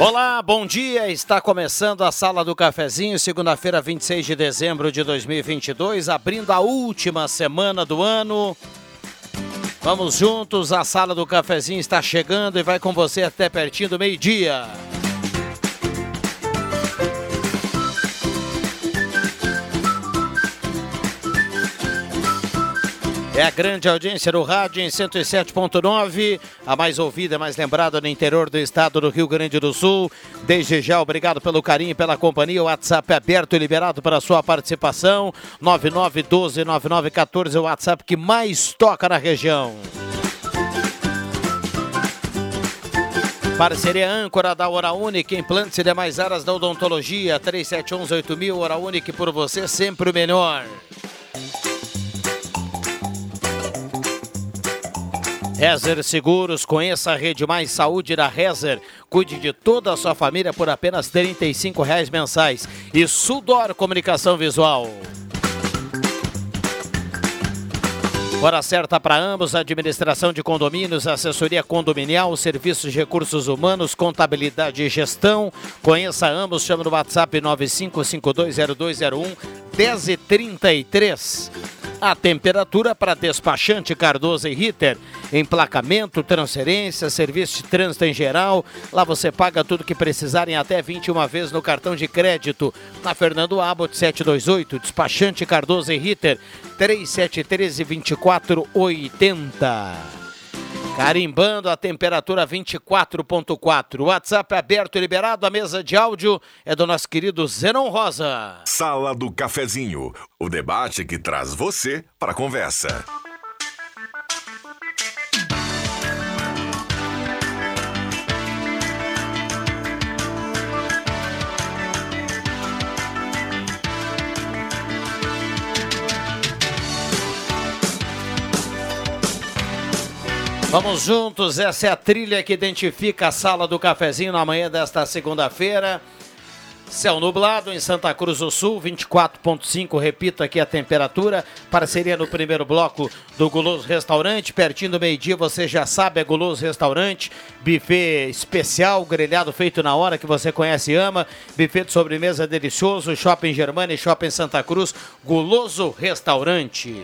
Olá, bom dia. Está começando a Sala do Cafezinho, segunda-feira, 26 de dezembro de 2022, abrindo a última semana do ano. Vamos juntos, a Sala do Cafezinho está chegando e vai com você até pertinho do meio-dia. É a grande audiência do rádio em 107.9, a mais ouvida, mais lembrada no interior do estado do Rio Grande do Sul. Desde já, obrigado pelo carinho, pela companhia. O WhatsApp é aberto e liberado para a sua participação. 9912-9914 é o WhatsApp que mais toca na região. Parceria âncora da Hora Única, implantes e demais áreas da odontologia. 3711-8000, Hora Única por você, sempre o melhor. Rezer Seguros, conheça a Rede Mais Saúde da Rezer. Cuide de toda a sua família por apenas 35 reais mensais. E Sudor Comunicação Visual. Hora certa para ambos, administração de condomínios, assessoria condominial, serviços de recursos humanos, contabilidade e gestão. Conheça ambos, chama no WhatsApp 95520201 1033. A temperatura para despachante Cardoso e Ritter, emplacamento, transferência, serviço de trânsito em geral. Lá você paga tudo que precisar em até 21 vezes no cartão de crédito. Na Fernando Abbott 728, despachante Cardoso e Ritter 3713 2480. Carimbando a temperatura 24.4. WhatsApp aberto e liberado. A mesa de áudio é do nosso querido Zenon Rosa. Sala do Cafezinho. O debate que traz você para a conversa. Vamos juntos, essa é a trilha que identifica a sala do cafezinho na manhã desta segunda-feira. Céu nublado em Santa Cruz do Sul, 24,5. Repito aqui a temperatura. Parceria no primeiro bloco do Guloso Restaurante. Pertinho do meio-dia, você já sabe, é Guloso Restaurante. Buffet especial, grelhado feito na hora que você conhece e ama. Buffet de sobremesa delicioso. Shopping Germana e Shopping Santa Cruz. Guloso Restaurante.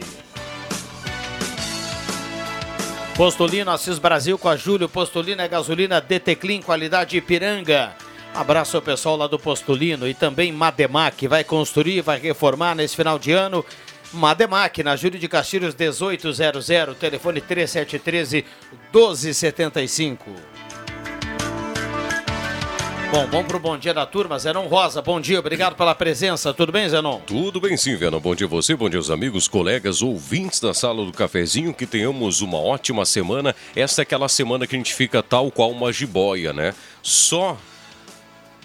Postulino Assis Brasil com a Júlio. Postulino é gasolina DT Clean, qualidade Ipiranga. Abraço ao pessoal lá do Postulino e também Mademac. Vai construir, vai reformar nesse final de ano. Mademac, na Júlio de Castilhos 1800, telefone 3713 1275. Bom, vamos pro bom dia da turma. Zenon Rosa, bom dia, obrigado pela presença. Tudo bem, Zenon? Tudo bem sim, Venom. Bom dia a você, bom dia aos amigos, colegas, ouvintes da sala do cafezinho. Que tenhamos uma ótima semana. Esta é aquela semana que a gente fica tal qual uma jiboia, né? Só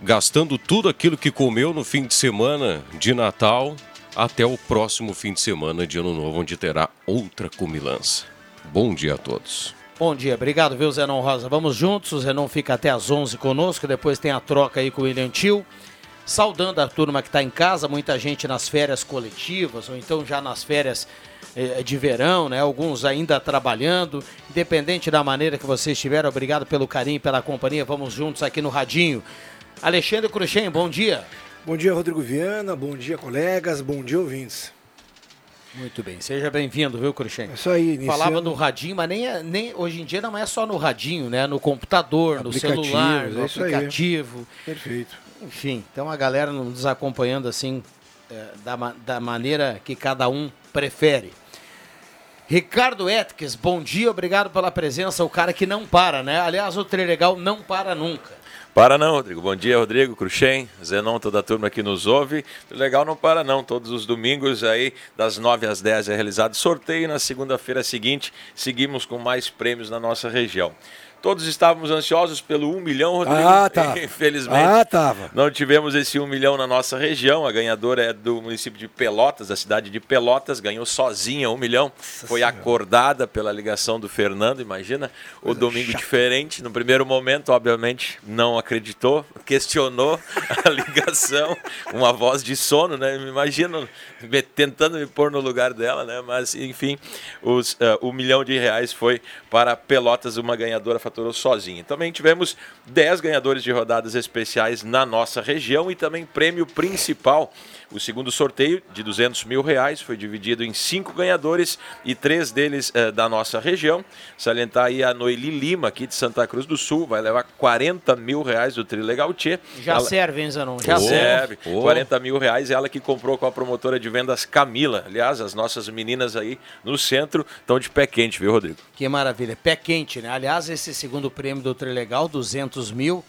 gastando tudo aquilo que comeu no fim de semana de Natal até o próximo fim de semana de Ano Novo, onde terá outra comilança. Bom dia a todos. Bom dia, obrigado, viu, Zenon Rosa? Vamos juntos, o Zenon fica até às 11 conosco, depois tem a troca aí com o William Tio. Saudando a turma que está em casa, muita gente nas férias coletivas, ou então já nas férias eh, de verão, né? Alguns ainda trabalhando. Independente da maneira que você estiver, obrigado pelo carinho, pela companhia. Vamos juntos aqui no Radinho. Alexandre Cruxem, bom dia. Bom dia, Rodrigo Viana. Bom dia, colegas. Bom dia, ouvintes. Muito bem, seja bem-vindo, viu, Cruxem? É isso aí, iniciando... Falava no radinho, mas nem, é, nem hoje em dia não é só no radinho, né? No computador, no celular, no é aplicativo. Perfeito. Enfim, então a galera nos acompanhando assim, é, da, da maneira que cada um prefere. Ricardo Etques, bom dia, obrigado pela presença. O cara que não para, né? Aliás, o Trilegal não para nunca. Para não, Rodrigo. Bom dia, Rodrigo, Cruxem, Zenon, toda a turma que nos ouve. Legal não para não. Todos os domingos aí, das 9 às 10 é realizado sorteio. Na segunda-feira seguinte, seguimos com mais prêmios na nossa região. Todos estávamos ansiosos pelo 1 milhão, Rodrigo. Ah, tá. Infelizmente, ah, tava. não tivemos esse 1 milhão na nossa região. A ganhadora é do município de Pelotas, da cidade de Pelotas. Ganhou sozinha 1 milhão. Nossa Foi senhora. acordada pela ligação do Fernando. Imagina Coisa o domingo chata. diferente. No primeiro momento, obviamente, não acreditou, questionou a ligação. Uma voz de sono, né? Imagina tentando me pôr no lugar dela, né? Mas, enfim, os, uh, o milhão de reais foi para Pelotas, uma ganhadora faturou sozinha. Também tivemos 10 ganhadores de rodadas especiais na nossa região e também prêmio principal. O segundo sorteio de 200 mil reais foi dividido em cinco ganhadores e três deles eh, da nossa região. Salientar aí a Noeli Lima, aqui de Santa Cruz do Sul, vai levar 40 mil reais do Trilegal Tchê. Já ela... serve, hein, Zanon? Já oh, serve. Oh. 40 mil reais, ela que comprou com a promotora de vendas Camila. Aliás, as nossas meninas aí no centro estão de pé quente, viu, Rodrigo? Que maravilha. Pé quente, né? Aliás, esse segundo prêmio do Trilegal, 200 mil,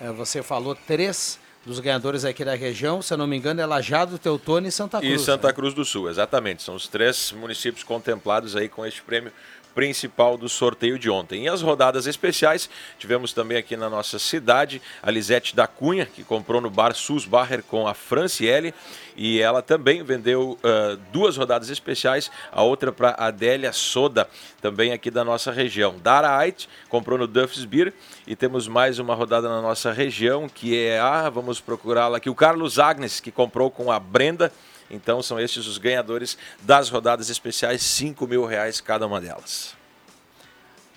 eh, você falou três dos ganhadores aqui da região, se eu não me engano, é Lajado, Teutônio e Santa Cruz. E Santa né? Cruz do Sul, exatamente. São os três municípios contemplados aí com este prêmio principal do sorteio de ontem. E as rodadas especiais, tivemos também aqui na nossa cidade a Lisete da Cunha, que comprou no bar Sus Barrer com a Franciele, e ela também vendeu uh, duas rodadas especiais, a outra para Adélia Soda, também aqui da nossa região. Dara Ait comprou no Duff's Beer, e temos mais uma rodada na nossa região, que é a, vamos procurá-la aqui, o Carlos Agnes, que comprou com a Brenda, então são estes os ganhadores das rodadas especiais, 5 mil reais cada uma delas.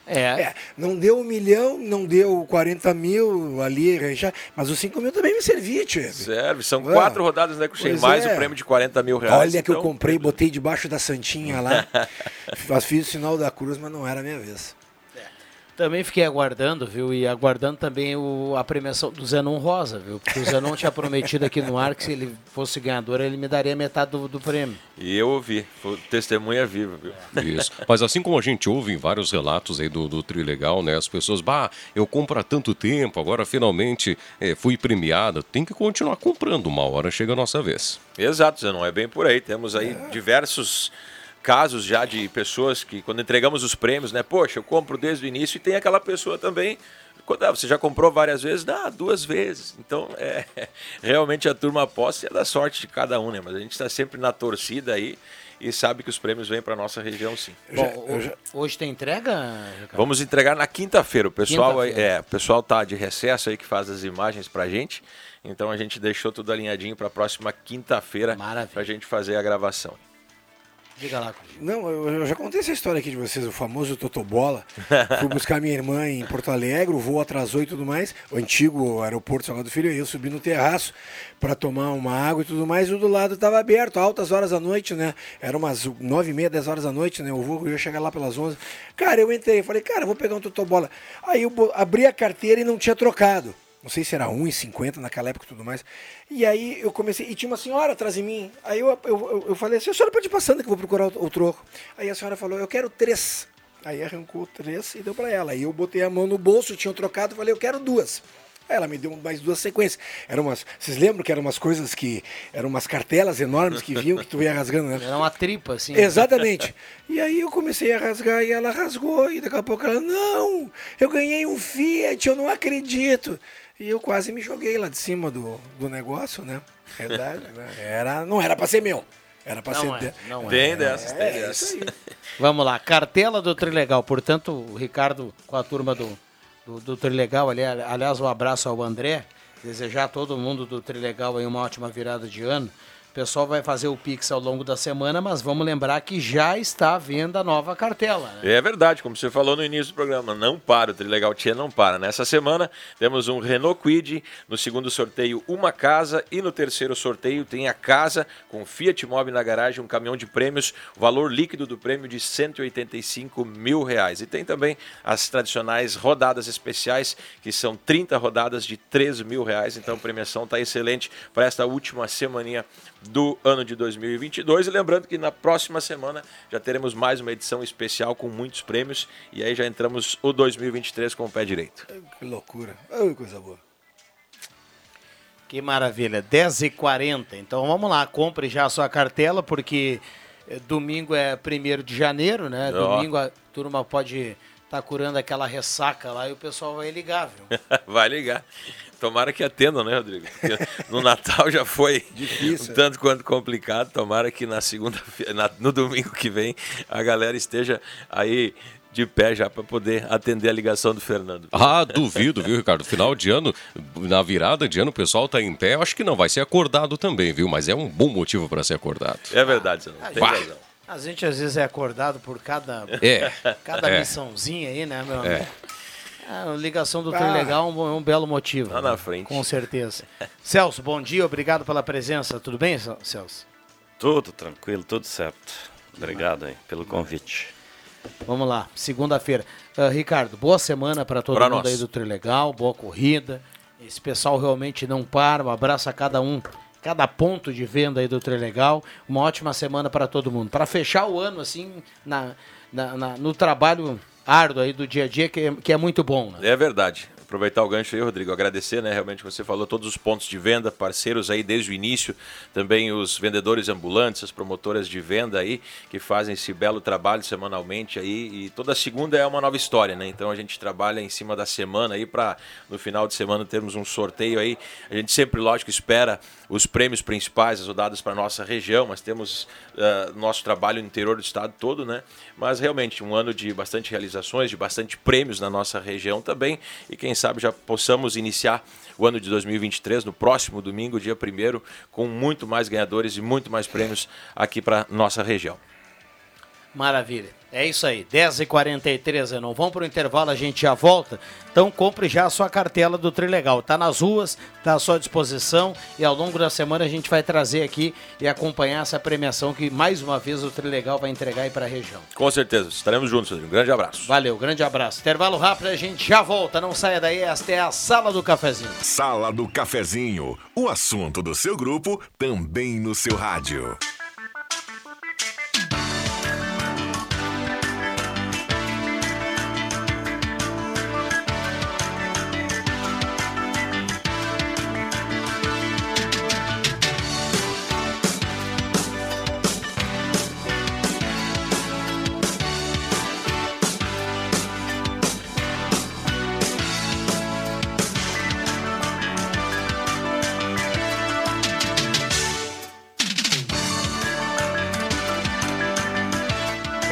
É. é. Não deu um milhão, não deu 40 mil ali, já, mas os 5 mil também me servia, tio. Serve, são ah, quatro rodadas, né, Cuxem? Mais é. o prêmio de 40 mil reais. Olha que então... eu comprei, botei debaixo da Santinha lá. fiz o sinal da cruz, mas não era a minha vez. Também fiquei aguardando, viu? E aguardando também o, a premiação do Zenon Rosa, viu? Porque o Zenon tinha prometido aqui no ar que se ele fosse ganhador, ele me daria metade do, do prêmio. E eu ouvi, foi testemunha viva, viu? Isso. Mas assim como a gente ouve em vários relatos aí do, do Trilegal, né? As pessoas, bah, eu compro há tanto tempo, agora finalmente é, fui premiada. Tem que continuar comprando, uma hora chega a nossa vez. Exato, Zenon, é bem por aí. Temos aí diversos casos já de pessoas que, quando entregamos os prêmios, né? Poxa, eu compro desde o início e tem aquela pessoa também. Quando, ah, você já comprou várias vezes? Ah, duas vezes. Então, é, realmente a turma aposta é da sorte de cada um, né? Mas a gente está sempre na torcida aí e sabe que os prêmios vêm para nossa região sim. Bom, hoje, hoje tem entrega? Ricardo? Vamos entregar na quinta-feira. O pessoal quinta é, o pessoal tá de recesso aí que faz as imagens para gente. Então a gente deixou tudo alinhadinho para a próxima quinta-feira para a gente fazer a gravação. Diga lá. Não, eu já contei essa história aqui de vocês, o famoso Totobola. Fui buscar minha irmã em Porto Alegre, o voo atrasou e tudo mais, o antigo aeroporto Salgado Filho, eu subi no terraço para tomar uma água e tudo mais, e o do lado estava aberto, altas horas da noite, né? Era umas nove e meia, dez horas da noite, né? O voo ia chegar lá pelas onze. Cara, eu entrei, falei, cara, vou pegar um Totobola. Aí eu abri a carteira e não tinha trocado não sei se era 1,50 naquela época e tudo mais. E aí eu comecei, e tinha uma senhora atrás de mim. Aí eu, eu, eu falei assim, a senhora pode ir passando que eu vou procurar o, o troco. Aí a senhora falou, eu quero três. Aí arrancou três e deu para ela. Aí eu botei a mão no bolso, tinha trocado, falei, eu quero duas. Aí ela me deu mais duas sequências. Eram umas, vocês lembram que eram umas coisas que eram umas cartelas enormes que vinham que tu ia rasgando, né? Era uma tripa assim. Exatamente. E aí eu comecei a rasgar e ela rasgou e daqui a pouco ela, não, eu ganhei um Fiat, eu não acredito. E eu quase me joguei lá de cima do, do negócio, né? Verdade, né? Era, não era para ser meu. Era para ser. É, de... não é. Dessas, tem é, dessas. Vamos lá, cartela do Trilegal. Portanto, o Ricardo com a turma do, do, do Trilegal, ali, aliás, um abraço ao André. Desejar a todo mundo do Trilegal aí uma ótima virada de ano. O pessoal vai fazer o Pix ao longo da semana, mas vamos lembrar que já está à venda a nova cartela. Né? É verdade, como você falou no início do programa, não para, o Trilegal Tia não para. Nessa semana temos um Renault Quid, no segundo sorteio uma casa e no terceiro sorteio tem a casa com Fiat Mobi na garagem, um caminhão de prêmios, valor líquido do prêmio de 185 mil reais. E tem também as tradicionais rodadas especiais, que são 30 rodadas de 13 mil reais, então a premiação está excelente para esta última semaninha do ano de 2022. E lembrando que na próxima semana já teremos mais uma edição especial com muitos prêmios. E aí já entramos o 2023 com o pé direito. Que loucura. Ai, coisa boa. Que maravilha. 10h40. Então vamos lá, compre já a sua cartela, porque eh, domingo é 1 de janeiro, né? Oh. Domingo a turma pode estar tá curando aquela ressaca lá e o pessoal vai ligar, viu? vai ligar. Tomara que atendam, né, Rodrigo? Porque no Natal já foi Difícil, um tanto é. quanto complicado. Tomara que na segunda, no domingo que vem, a galera esteja aí de pé já para poder atender a ligação do Fernando. Ah, duvido, viu, Ricardo? Final de ano, na virada de ano, o pessoal tá em pé. Eu acho que não vai ser acordado também, viu? Mas é um bom motivo para ser acordado. É verdade, você não tem razão. A gente às vezes é acordado por cada, é, cada é. missãozinha aí, né, meu é. Amigo? A ligação do ah, trem legal é um, um, belo motivo. Lá na frente. Com certeza. Celso, bom dia, obrigado pela presença. Tudo bem, Celso? Tudo tranquilo, tudo certo. Obrigado aí pelo convite. Vamos lá, segunda-feira. Uh, Ricardo, boa semana para todo pra mundo nós. aí do Trilegal, boa corrida. Esse pessoal realmente não para, um abraço a cada um, cada ponto de venda aí do Trilegal. Uma ótima semana para todo mundo. Para fechar o ano, assim, na, na, na, no trabalho árduo aí do dia a dia, que é, que é muito bom. Né? É verdade aproveitar o gancho aí, Rodrigo, agradecer, né? Realmente você falou todos os pontos de venda, parceiros aí desde o início, também os vendedores ambulantes, as promotoras de venda aí, que fazem esse belo trabalho semanalmente aí. E toda segunda é uma nova história, né? Então a gente trabalha em cima da semana aí para no final de semana termos um sorteio aí. A gente sempre, lógico, espera os prêmios principais, as rodadas para nossa região, mas temos uh, nosso trabalho no interior do estado todo, né? Mas realmente um ano de bastante realizações, de bastante prêmios na nossa região também. E quem sabe já possamos iniciar o ano de 2023 no próximo domingo, dia 1 com muito mais ganhadores e muito mais prêmios aqui para nossa região. Maravilha. É isso aí, 10h43, não vão para o intervalo, a gente já volta. Então compre já a sua cartela do Trilegal. Está nas ruas, está à sua disposição e ao longo da semana a gente vai trazer aqui e acompanhar essa premiação que mais uma vez o Trilegal vai entregar aí para a região. Com certeza, estaremos juntos, Um grande abraço. Valeu, grande abraço. Intervalo rápido, a gente já volta, não saia daí, esta é a Sala do Cafezinho. Sala do Cafezinho, o assunto do seu grupo também no seu rádio.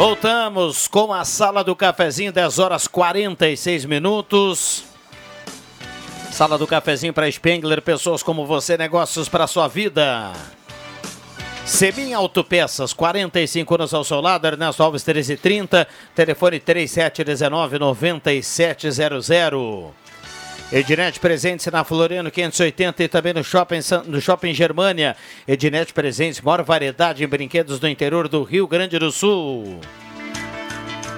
Voltamos com a sala do cafezinho, 10 horas 46 minutos. Sala do cafezinho para Spengler, pessoas como você, negócios para sua vida. Semin Autopeças, 45 anos ao seu lado, Ernesto Alves 1330, telefone 3719 9700. Ednet presente na Floriano 580 e também no Shopping, no shopping Germânia. Ednet presente, maior variedade em brinquedos do interior do Rio Grande do Sul.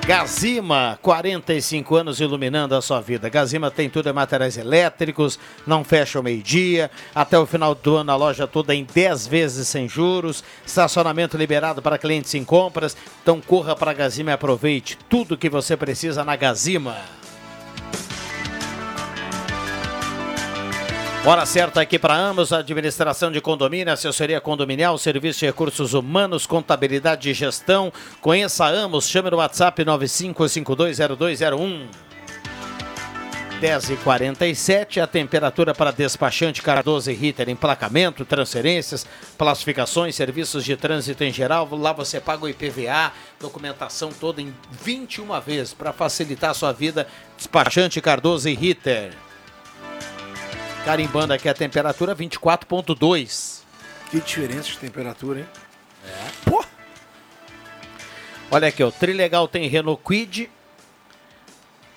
Gazima, 45 anos iluminando a sua vida. Gazima tem tudo em materiais elétricos, não fecha o meio-dia. Até o final do ano a loja toda em 10 vezes sem juros. Estacionamento liberado para clientes em compras. Então corra para a Gazima e aproveite tudo que você precisa na Gazima. Hora certa aqui para ambos, administração de condomínio, assessoria condominial, serviço de recursos humanos, contabilidade e gestão. Conheça a Amos, chame no WhatsApp 95520201. 10 e 47 a temperatura para despachante Cardoso e Ritter, emplacamento, transferências, classificações, serviços de trânsito em geral. Lá você paga o IPVA, documentação toda em 21 vezes para facilitar a sua vida. Despachante Cardoso e Ritter. Carimbando aqui a temperatura 24.2. Que diferença de temperatura, hein? É. Pô! Olha aqui, o Trilegal tem Renault Quid,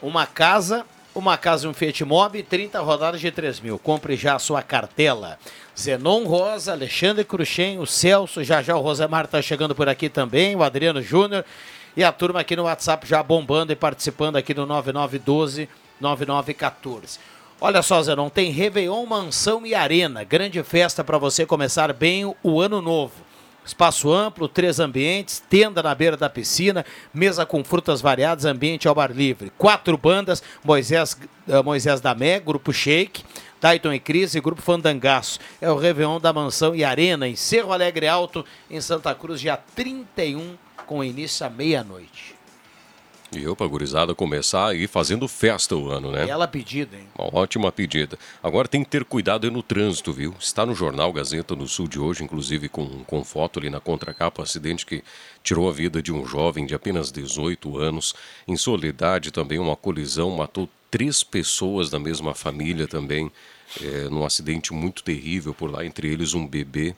uma casa, uma casa e um Fiat Mobi, 30 rodadas de 3 mil. Compre já a sua cartela. Zenon Rosa, Alexandre Cruxem, o Celso, já já o Rosemar está chegando por aqui também, o Adriano Júnior e a turma aqui no WhatsApp já bombando e participando aqui no 9912 9914. Olha só, Zenon, tem Réveillon, Mansão e Arena. Grande festa para você começar bem o ano novo. Espaço amplo, três ambientes, tenda na beira da piscina, mesa com frutas variadas, ambiente ao bar livre. Quatro bandas, Moisés, uh, Moisés Damé, Grupo Shake, Titan e Cris e Grupo Fandangaço. É o Réveillon da Mansão e Arena, em Cerro Alegre Alto, em Santa Cruz, dia 31, com início à meia-noite. E eu, pra gurizada, começar aí fazendo festa o ano, né? Bela pedida, hein? Uma ótima pedida. Agora tem que ter cuidado aí no trânsito, viu? Está no jornal Gazeta no Sul de hoje, inclusive com, com foto ali na contracapa, um acidente que tirou a vida de um jovem de apenas 18 anos. Em Soledade também uma colisão matou três pessoas da mesma família também, é, num acidente muito terrível por lá, entre eles um bebê.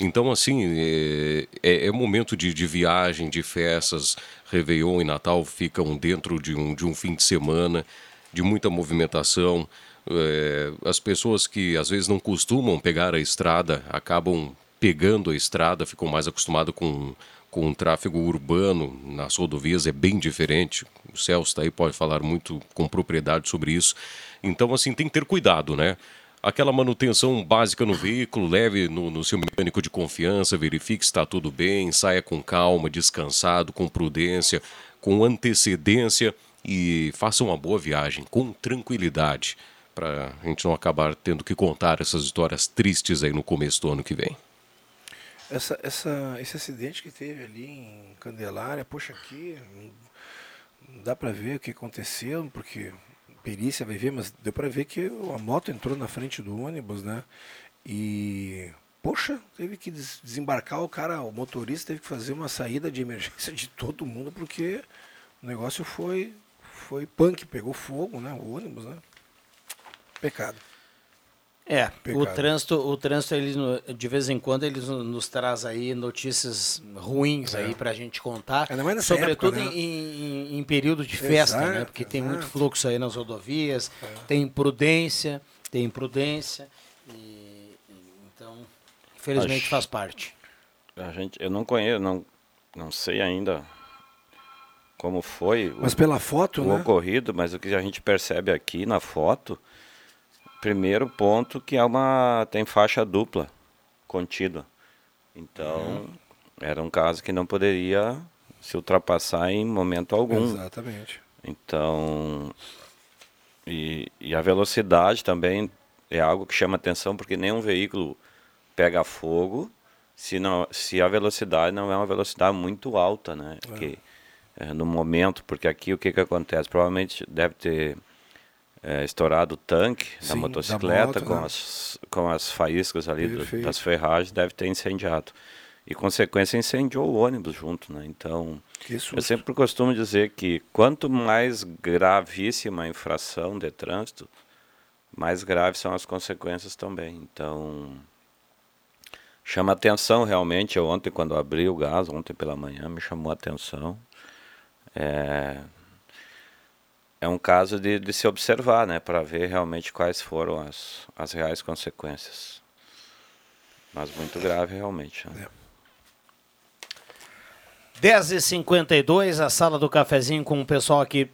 Então, assim, é, é, é momento de, de, viagem, de festas. Réveillon e Natal ficam dentro de um, de um fim de semana, de muita movimentação. É, as pessoas que às vezes não costumam pegar a estrada acabam pegando a estrada, ficam mais acostumados com, com o tráfego urbano nas rodovias, é bem diferente. O Celso está aí, pode falar muito com propriedade sobre isso. Então, assim, tem que ter cuidado, né? aquela manutenção básica no veículo, leve no, no seu mecânico de confiança, verifique se está tudo bem, saia com calma, descansado, com prudência, com antecedência e faça uma boa viagem com tranquilidade para a gente não acabar tendo que contar essas histórias tristes aí no começo do ano que vem. Essa, essa, esse acidente que teve ali em Candelária, poxa, aqui não dá para ver o que aconteceu, porque perícia vai ver, mas deu para ver que a moto entrou na frente do ônibus, né? E poxa, teve que desembarcar o cara, o motorista teve que fazer uma saída de emergência de todo mundo porque o negócio foi foi punk, pegou fogo, né? O ônibus, né? Pecado. É, Pecado. o trânsito, o trânsito ele, de vez em quando ele nos traz aí notícias ruins é. aí para a gente contar, sobretudo época, né? em, em, em, período de festa, exato, né? Porque exato. tem muito fluxo aí nas rodovias, é. tem imprudência, tem imprudência, e, então infelizmente Acho, faz parte. A gente, eu não conheço, não, não sei ainda como foi. Mas o, pela foto, o né? ocorrido, mas o que a gente percebe aqui na foto primeiro ponto que é uma tem faixa dupla contínua. Então, uhum. era um caso que não poderia se ultrapassar em momento algum. Exatamente. Então, e, e a velocidade também é algo que chama atenção porque nenhum veículo pega fogo se, não, se a velocidade não é uma velocidade muito alta, né? É. Que, é, no momento, porque aqui o que, que acontece? Provavelmente deve ter é, estourado o tanque Sim, da motocicleta da moto, com, né? as, com as faíscas ali do, das ferragens, deve ter incendiado. E, consequência, incendiou o ônibus junto, né? Então, eu sempre costumo dizer que quanto mais gravíssima a infração de trânsito, mais graves são as consequências também. Então, chama atenção realmente. Eu ontem, quando abri o gás, ontem pela manhã, me chamou a atenção. É, é um caso de, de se observar, né, para ver realmente quais foram as, as reais consequências. Mas muito grave realmente. Né? É. 10h52, a sala do cafezinho com o pessoal aqui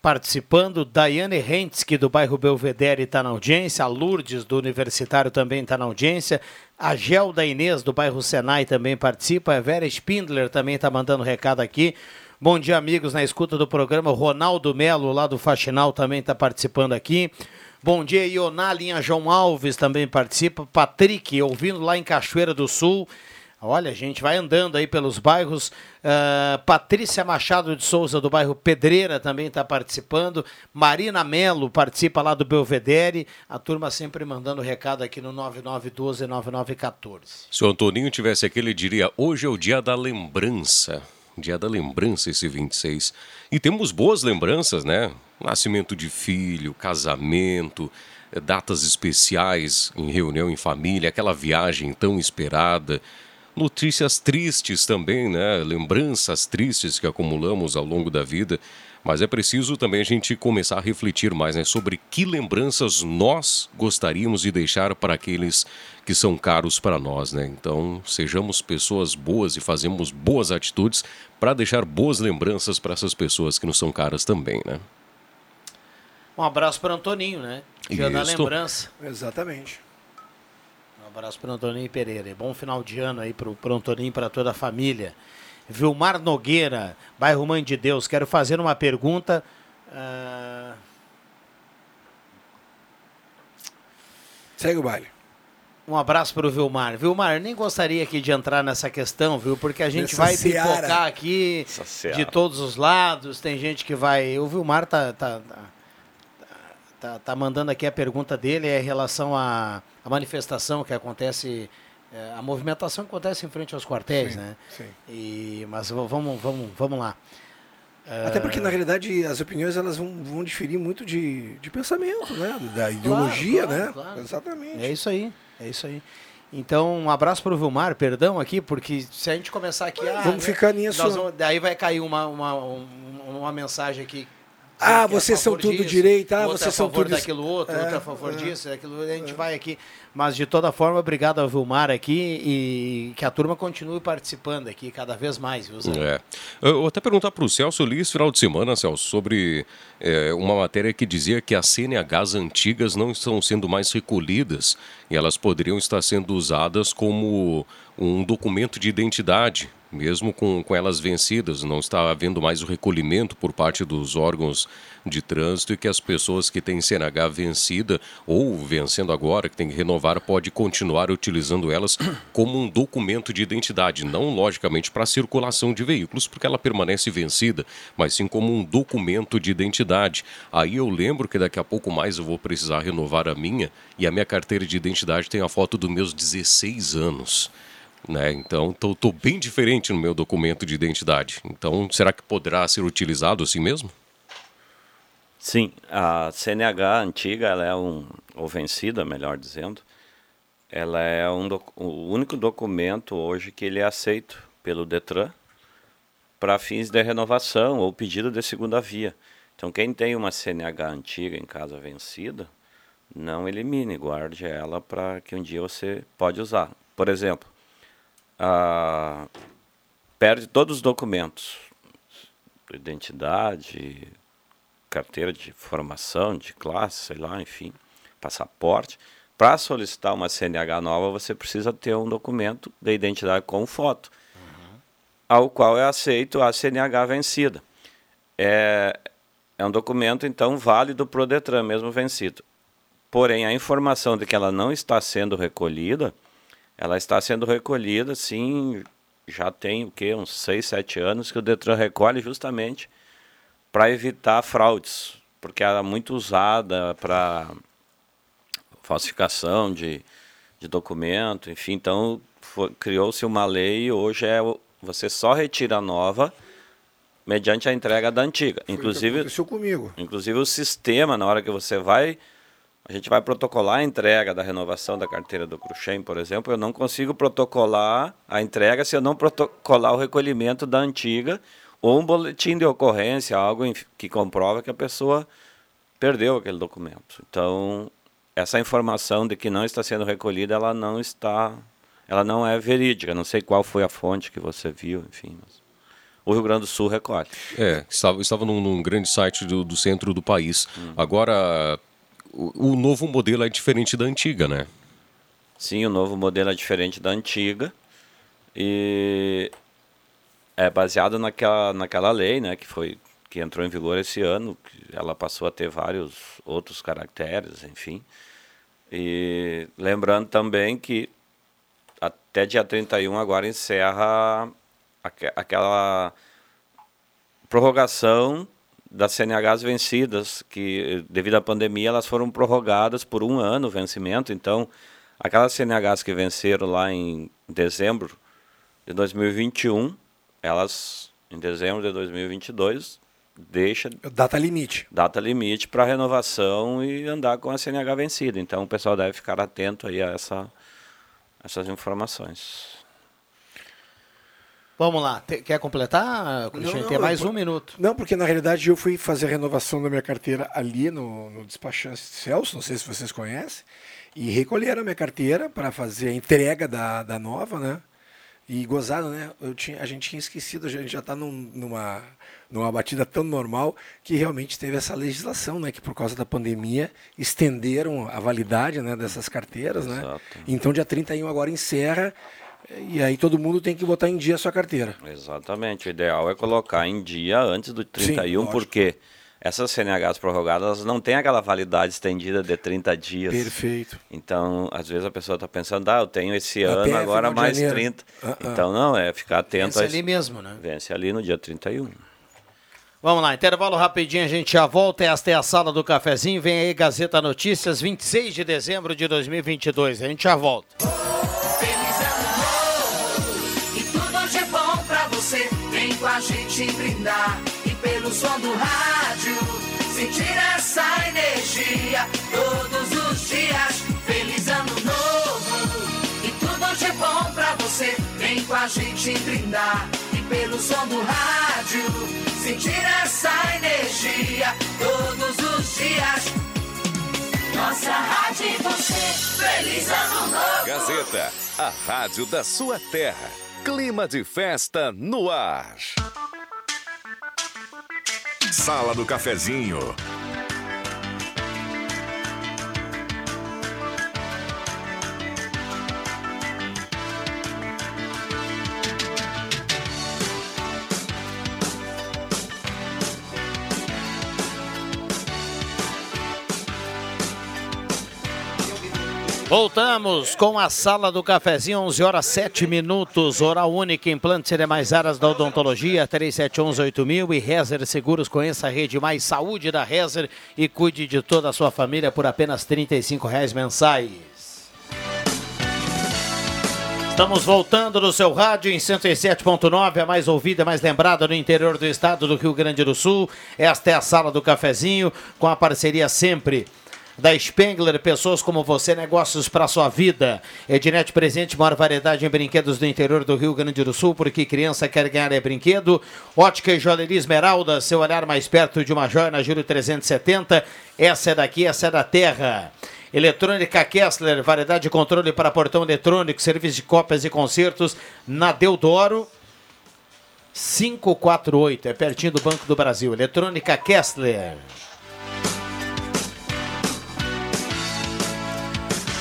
participando. Daiane Hentzke, do bairro Belvedere, está na audiência. A Lourdes, do Universitário, também está na audiência. A Gelda Inês, do bairro Senai, também participa. A Vera Spindler também está mandando recado aqui. Bom dia, amigos, na escuta do programa. Ronaldo Melo, lá do Faxinal, também está participando aqui. Bom dia, Ioná Linha João Alves também participa. Patrick, ouvindo lá em Cachoeira do Sul. Olha, a gente vai andando aí pelos bairros. Uh, Patrícia Machado de Souza, do bairro Pedreira, também está participando. Marina Melo participa lá do Belvedere. A turma sempre mandando recado aqui no 9912-9914. Se o Antoninho tivesse aqui, ele diria: hoje é o dia da lembrança. Dia da lembrança, esse 26. E temos boas lembranças, né? Nascimento de filho, casamento, eh, datas especiais em reunião em família, aquela viagem tão esperada. Notícias tristes também, né? Lembranças tristes que acumulamos ao longo da vida. Mas é preciso também a gente começar a refletir mais né, sobre que lembranças nós gostaríamos de deixar para aqueles que são caros para nós. Né? Então, sejamos pessoas boas e fazemos boas atitudes para deixar boas lembranças para essas pessoas que nos são caras também. Né? Um abraço para Antoninho, né? Dia da lembrança. Exatamente. Um abraço para Antoninho Pereira. Bom final de ano aí para o Antoninho e para toda a família. Vilmar Nogueira, bairro Mãe de Deus. Quero fazer uma pergunta. Uh... Segue o baile. Um abraço para o Vilmar. Vilmar, nem gostaria aqui de entrar nessa questão, viu? Porque a gente Nessa vai seara. pipocar aqui de todos os lados. Tem gente que vai. O Vilmar tá, tá, tá, tá, tá mandando aqui a pergunta dele é em relação à, à manifestação que acontece é, a movimentação acontece em frente aos quartéis, sim, né? Sim. E, mas vamos, vamos, vamos lá. Até porque, na realidade, as opiniões elas vão, vão diferir muito de, de pensamento, né? Da ideologia, claro, claro, né? Claro. Exatamente. É isso aí, é isso aí. Então, um abraço para o Vilmar, perdão aqui, porque se a gente começar aqui... Ah, vamos ficar nisso. Vamos, daí vai cair uma, uma, uma, uma mensagem aqui ah, vocês são tudo disso, direito, ah, vocês são tudo daquilo outro, é, outro a favor é, disso, daquilo, a gente é. vai aqui. Mas de toda forma, obrigado ao Vilmar aqui e que a turma continue participando aqui cada vez mais, viu, Zé? É. Eu vou até perguntar para o Celso ali esse final de semana, Celso, sobre é, uma matéria que dizia que as CNHs antigas não estão sendo mais recolhidas e elas poderiam estar sendo usadas como um documento de identidade mesmo com, com elas vencidas, não está havendo mais o recolhimento por parte dos órgãos de trânsito e que as pessoas que têm CNH vencida ou vencendo agora, que tem que renovar, pode continuar utilizando elas como um documento de identidade, não logicamente para circulação de veículos, porque ela permanece vencida, mas sim como um documento de identidade. Aí eu lembro que daqui a pouco mais eu vou precisar renovar a minha e a minha carteira de identidade tem a foto dos meus 16 anos. Né? Então, estou bem diferente no meu documento de identidade. Então, será que poderá ser utilizado assim mesmo? Sim, a CNH antiga, ela é um, ou vencida, melhor dizendo, ela é um o único documento hoje que ele é aceito pelo Detran para fins de renovação ou pedido de segunda via. Então, quem tem uma CNH antiga em casa vencida, não elimine, guarde ela para que um dia você pode usar. Por exemplo, ah, perde todos os documentos, identidade, carteira de formação, de classe, sei lá, enfim, passaporte. Para solicitar uma CNH nova, você precisa ter um documento de identidade com foto, uhum. ao qual é aceito a CNH vencida. É, é um documento, então, válido para o Detran, mesmo vencido. Porém, a informação de que ela não está sendo recolhida ela está sendo recolhida, sim, já tem o quê? Uns 6, 7 anos que o Detran recolhe justamente para evitar fraudes, porque ela é muito usada para falsificação de, de documento, enfim, então criou-se uma lei e hoje é você só retira a nova mediante a entrega da antiga. Inclusive, comigo. Inclusive o sistema, na hora que você vai a gente vai protocolar a entrega da renovação da carteira do Cruxem, por exemplo. Eu não consigo protocolar a entrega se eu não protocolar o recolhimento da antiga ou um boletim de ocorrência, algo que comprova que a pessoa perdeu aquele documento. Então, essa informação de que não está sendo recolhida, ela não está, ela não é verídica. Não sei qual foi a fonte que você viu, enfim. Mas o Rio Grande do Sul recolhe. É, estava, estava num, num grande site do, do, centro do país. Hum. Agora, o, novo modelo é diferente da antiga, né? Sim, o novo modelo é diferente da antiga e é baseado naquela, naquela lei, né, que foi que entrou em vigor esse ano, ela passou a ter vários outros caracteres, enfim. E lembrando também que até dia 31 agora encerra aquela prorrogação das CNHs vencidas, que devido à pandemia elas foram prorrogadas por um ano o vencimento. Então, aquelas CNHs que venceram lá em dezembro de 2021, elas em dezembro de 2022 deixa Data limite. data limite para renovação e andar com a CNH vencida. Então o pessoal deve ficar atento aí a essa, essas informações. Vamos lá, Te- quer completar, Tem mais eu- um minuto. Não, porque na realidade eu fui fazer a renovação da minha carteira ali no, no despachante Celso, não sei se vocês conhecem, e recolheram a minha carteira para fazer a entrega da, da nova, né? E gozado, né? Eu tinha, a gente tinha esquecido, a gente já está numa, numa batida tão normal que realmente teve essa legislação, né? Que por causa da pandemia estenderam a validade né, dessas carteiras, né? Exato. Então dia 31 agora encerra e aí todo mundo tem que botar em dia a sua carteira. Exatamente. O ideal é colocar em dia antes do 31, lógico. porque essas CNHs prorrogadas elas não têm aquela validade estendida de 30 dias. Perfeito. Então, às vezes a pessoa está pensando, ah, eu tenho esse Até ano, agora mais janeiro. 30. Ah, ah. Então, não, é ficar atento Esse a ali mesmo, né? Vence ali no dia 31. Vamos lá, intervalo rapidinho, a gente já volta. Esta é a sala do cafezinho. Vem aí Gazeta Notícias, 26 de dezembro de 2022. A gente já volta. Gente brindar e pelo som do rádio sentir essa energia todos os dias. Feliz ano novo e tudo de bom pra você. Vem com a gente brindar e pelo som do rádio sentir essa energia todos os dias. Nossa rádio e você. Feliz ano novo. Gazeta, a rádio da sua terra. Clima de festa no ar. Sala do Cafezinho. Voltamos com a sala do cafezinho, 11 horas 7 minutos. Oral Única, implantes e demais áreas da odontologia, 3711-8000 e Rezer Seguros. Conheça a rede mais saúde da Rezer e cuide de toda a sua família por apenas 35 reais mensais. Estamos voltando no seu rádio em 107.9, a mais ouvida, a mais lembrada no interior do estado do Rio Grande do Sul. Esta é a sala do cafezinho, com a parceria sempre da Spengler, pessoas como você, negócios para sua vida. Ednet presente, maior variedade em brinquedos do interior do Rio Grande do Sul, porque criança quer ganhar é brinquedo. Ótica e Joalheria Esmeralda, seu olhar mais perto de uma joia na Júlio 370. Essa é daqui, essa é da terra. Eletrônica Kessler, variedade de controle para portão eletrônico, serviço de cópias e concertos na Deodoro. 548, é pertinho do Banco do Brasil. Eletrônica Kessler.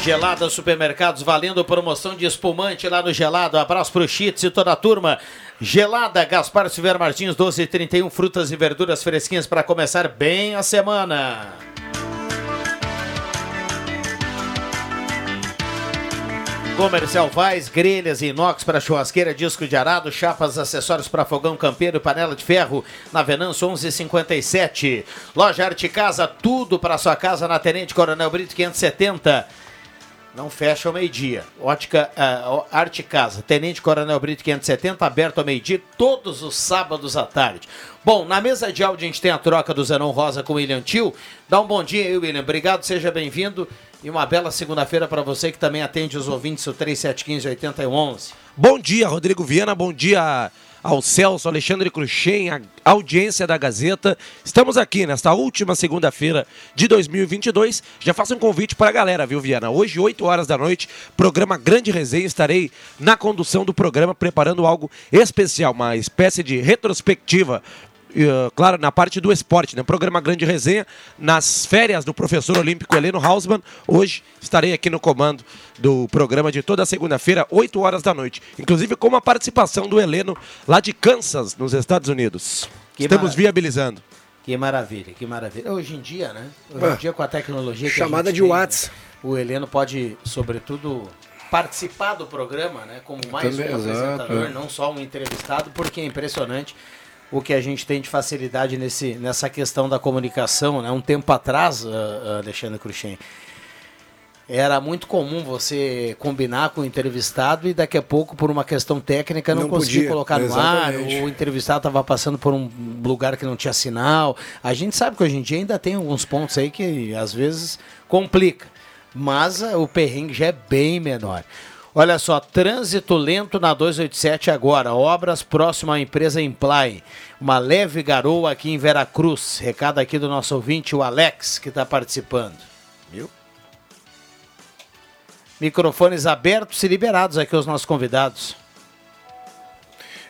Gelada Supermercados valendo promoção de espumante lá no Gelado. Abraço pro Chits e toda a turma. Gelada, Gaspar Silveira Martins, 1231, frutas e verduras fresquinhas para começar bem a semana. Comercial Vaz, grelhas e inox para churrasqueira, disco de arado, chapas, acessórios para fogão campeiro panela de ferro, na Venâncio 1157. Loja Arte Casa, tudo para sua casa na Tenente Coronel Brito 570. Não fecha ao meio-dia. Ótica uh, Arte Casa, Tenente Coronel Brito 570, aberto ao meio-dia, todos os sábados à tarde. Bom, na mesa de áudio a gente tem a troca do Zenon Rosa com o William Tio. Dá um bom dia aí, William. Obrigado, seja bem-vindo. E uma bela segunda-feira para você que também atende os ouvintes do 3715-8011. Bom dia, Rodrigo Viana. Bom dia ao Celso, Alexandre Cruxem, a audiência da Gazeta. Estamos aqui nesta última segunda-feira de 2022. Já faço um convite para a galera, viu, Viana? Hoje, 8 horas da noite, programa Grande Resenha. Estarei na condução do programa preparando algo especial, uma espécie de retrospectiva claro, na parte do esporte, né? Programa Grande Resenha, nas férias do professor olímpico Heleno Hausmann. Hoje estarei aqui no comando do programa de toda segunda-feira, 8 horas da noite. Inclusive com uma participação do Heleno lá de Kansas, nos Estados Unidos. Que Estamos maravilha. viabilizando. Que maravilha, que maravilha. Hoje em dia, né? Hoje em Ah, dia, com a tecnologia que a chamada gente de né? O Heleno pode, sobretudo, participar do programa, né? Como mais Também, um apresentador, é. não só um entrevistado, porque é impressionante o que a gente tem de facilidade nesse, nessa questão da comunicação, né? Um tempo atrás, ah, ah, Alexandre Cruxem, era muito comum você combinar com o entrevistado e daqui a pouco, por uma questão técnica, não, Não conseguia podia, colocar no ar, exatamente. o entrevistado estava passando por um lugar que não tinha sinal. A gente sabe que hoje em dia ainda tem alguns pontos aí que às vezes complica, mas ah, o perrengue já é bem menor. Olha só, trânsito lento na 287 agora. Obras próximo à empresa Imply. Uma leve garoa aqui em Veracruz. Recado aqui do nosso ouvinte, o Alex, que está participando. Viu? Microfones abertos e liberados aqui aos nossos convidados.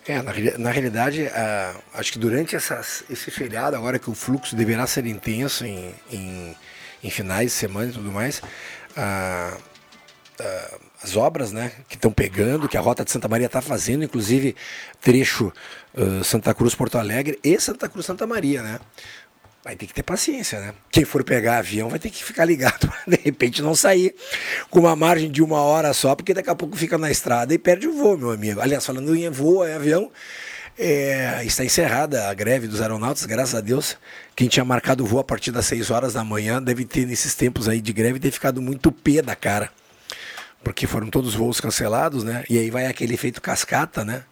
É, na, na realidade, ah, acho que durante essas, esse feriado, agora que o fluxo deverá ser intenso em, em, em finais de semana e tudo mais, ah, ah, as obras né, que estão pegando, que a Rota de Santa Maria está fazendo, inclusive trecho ah, Santa Cruz-Porto Alegre e Santa Cruz-Santa Maria, né? Vai ter que ter paciência, né? Quem for pegar avião vai ter que ficar ligado de repente não sair com uma margem de uma hora só, porque daqui a pouco fica na estrada e perde o voo, meu amigo. Aliás, falando em voo, em avião, é, está encerrada a greve dos aeronautas, graças a Deus. Quem tinha marcado o voo a partir das 6 horas da manhã deve ter, nesses tempos aí de greve, ter ficado muito pé da cara. Porque foram todos os voos cancelados, né? E aí vai aquele efeito cascata, né?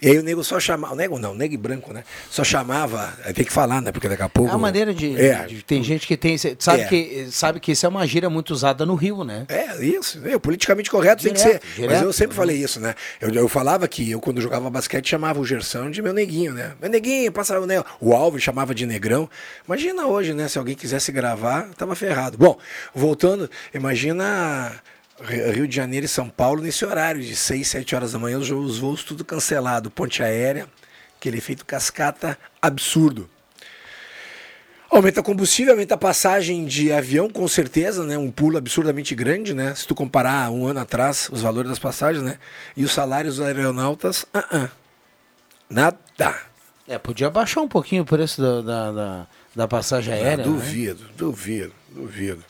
E aí o nego só chamava, o nego não, o nego branco, né? Só chamava, tem que falar, né? Porque daqui a pouco. É uma maneira de, É, de- Tem gente que tem. Sabe, É. que, sabe que isso é uma gíria muito usada no Rio, né? É, isso. É, o politicamente correto tem que Direto, ser. Mas direto. eu sempre falei isso, né? Eu, eu falava que eu, quando jogava basquete, chamava o Gerson de meu neguinho, né? Meu neguinho, passa o negro. O Alves chamava de negrão. Imagina hoje, né? Se alguém quisesse gravar, tava ferrado. Bom, voltando, imagina Rio de Janeiro e São Paulo nesse horário de 6, 7 horas da manhã, os, os voos tudo cancelado. Ponte aérea, aquele efeito cascata absurdo. Aumenta combustível, aumenta a passagem de avião, com certeza, né? Um pulo absurdamente grande, né? Se tu comparar um ano atrás os valores das passagens, né? E os salários dos aeronautas, ah, ah. nada. É, podia baixar um pouquinho o preço da, da, da, da passagem aérea. Ah, né? duvido, duvido, duvido.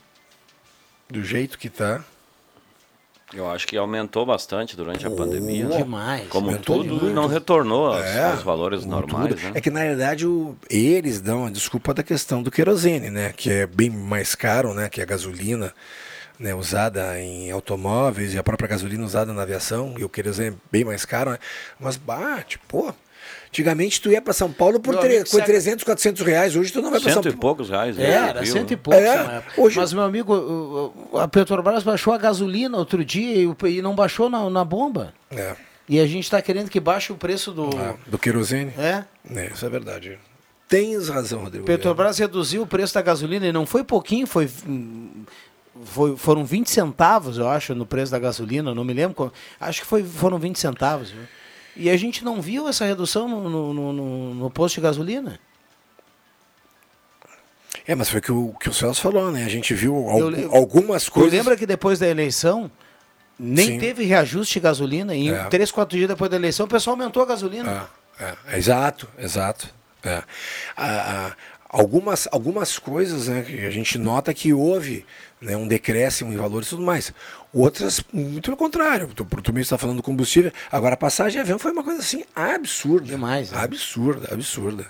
Do jeito que tá. Eu acho que aumentou bastante durante a pandemia. né? Demais. Como Aumentou tudo, muito. não retornou aos, É, aos valores normais. Né? É que na realidade o- eles dão a desculpa da questão do querosene, né? Que é bem mais caro, né? Que a gasolina né? usada em automóveis e a própria gasolina usada na aviação. E o querosene é bem mais caro, né? Mas bate, pô. Antigamente tu ia para São Paulo por tre- amigo, com sabe- 300, 400 reais. Hoje tu não vai para São Cento e Paulo. poucos reais. É, né, era viu? cento e poucos. É, hoje- Mas, meu amigo, a Petrobras baixou a gasolina outro dia e, não baixou na, na bomba. É, E a gente está querendo que baixe o preço do. ah, do querosene. É? É, isso é verdade. Tens razão, Rodrigo. Petrobras reduziu o preço da gasolina e não foi pouquinho, foi, hum, foi- foram 20 centavos, eu acho, no preço da gasolina, não me lembro. Acho que foi, foram 20 centavos. viu? E a gente não viu essa redução no, no, no- no- posto de gasolina. É, mas foi o que o que o Celso falou, né? A gente viu al- algumas coisas. lembra que depois da eleição nem Sim. teve reajuste de gasolina? E É. três, quatro dias depois da eleição o pessoal aumentou a gasolina. É, é, exato, exato. É. Ah, algumas, algumas coisas né, que a gente nota que houve né, um decréscimo em valores e tudo mais. Outras, muito pelo contrário. Tu, tu mesmo está falando do combustível. Agora, a passagem de avião foi uma coisa assim absurda. Demais, né? Absurda, absurda.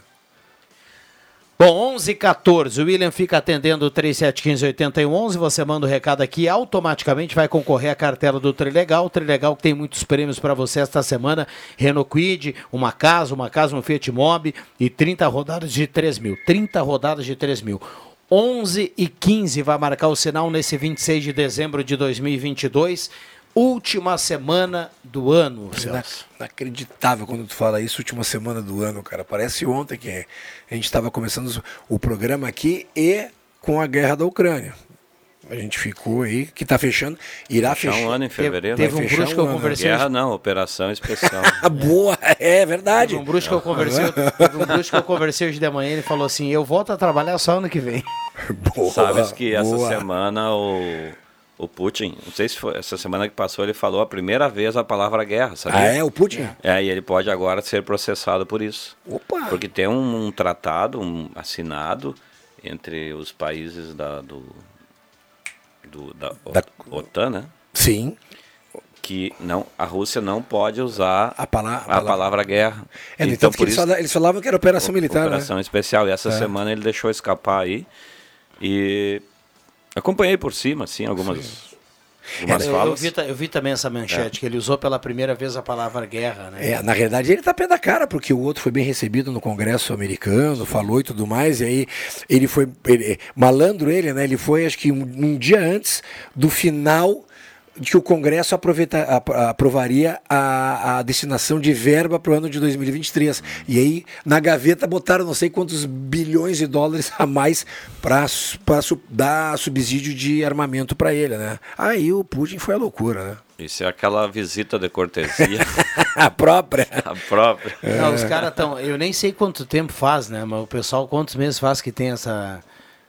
Bom, 11 h 14 o William fica atendendo o 3715-8111. Você manda o recado aqui automaticamente vai concorrer à cartela do Trilegal. O Trilegal que tem muitos prêmios para você esta semana: Renault Quid, uma casa, uma casa, um Fiat Mobi e 30 rodadas de 3 mil. 30 rodadas de 3 mil. 11 e 15 vai marcar o sinal nesse 26 de dezembro de 2022. Última semana do ano, Celso. Inacreditável quando tu fala isso, última semana do ano, cara. Parece ontem que a gente estava começando o programa aqui e com a guerra da Ucrânia. A gente ficou aí, que está fechando, irá Fechar fechar. um ano em fevereiro. teve Vai um bruxo que eu conversei Guerra não, operação especial. Ah, boa, é verdade. Teve um bruxo que eu conversei, teve um bruxo que eu conversei hoje de manhã, ele falou assim: "Eu volto a trabalhar só ano que vem". Boa, Sabes que essa boa. semana o, o Putin, não sei se foi essa semana que passou, ele falou a primeira vez a palavra guerra, sabia? Ah, é? O Putin? É, e ele pode agora ser processado por isso. Opa! Porque tem um, um tratado um, assinado entre os países da, do, do- da, Da- OTAN, né? Sim. Que não, a Rússia não pode usar A pala- a a palavra- palavra guerra. É, então, por eles, isso, fala- eles falavam que era operação militar, operação né? especial. E essa É. semana ele deixou escapar aí. E Acompanhei por cima, assim, algumas, É, eu, eu vi, eu vi também essa manchete, que ele usou pela primeira vez a palavra guerra, né? É, na realidade ele tá pé da cara, porque o outro foi bem recebido no Congresso americano, falou e tudo mais, e aí ele foi, ele- malandro ele, né, ele foi acho que um, um dia antes do final de que o Congresso aproveita, ap- aprovaria a, a destinação de verba para o ano de 2023. E aí, na gaveta, botaram não sei quantos bilhões de dólares a mais para dar subsídio de armamento para ele, né? Aí o Putin foi a loucura, né? Isso é aquela visita de cortesia. a própria. A própria. Não, os caras estão. Eu nem sei quanto tempo faz, né? Mas o pessoal, quantos meses faz que tem essa.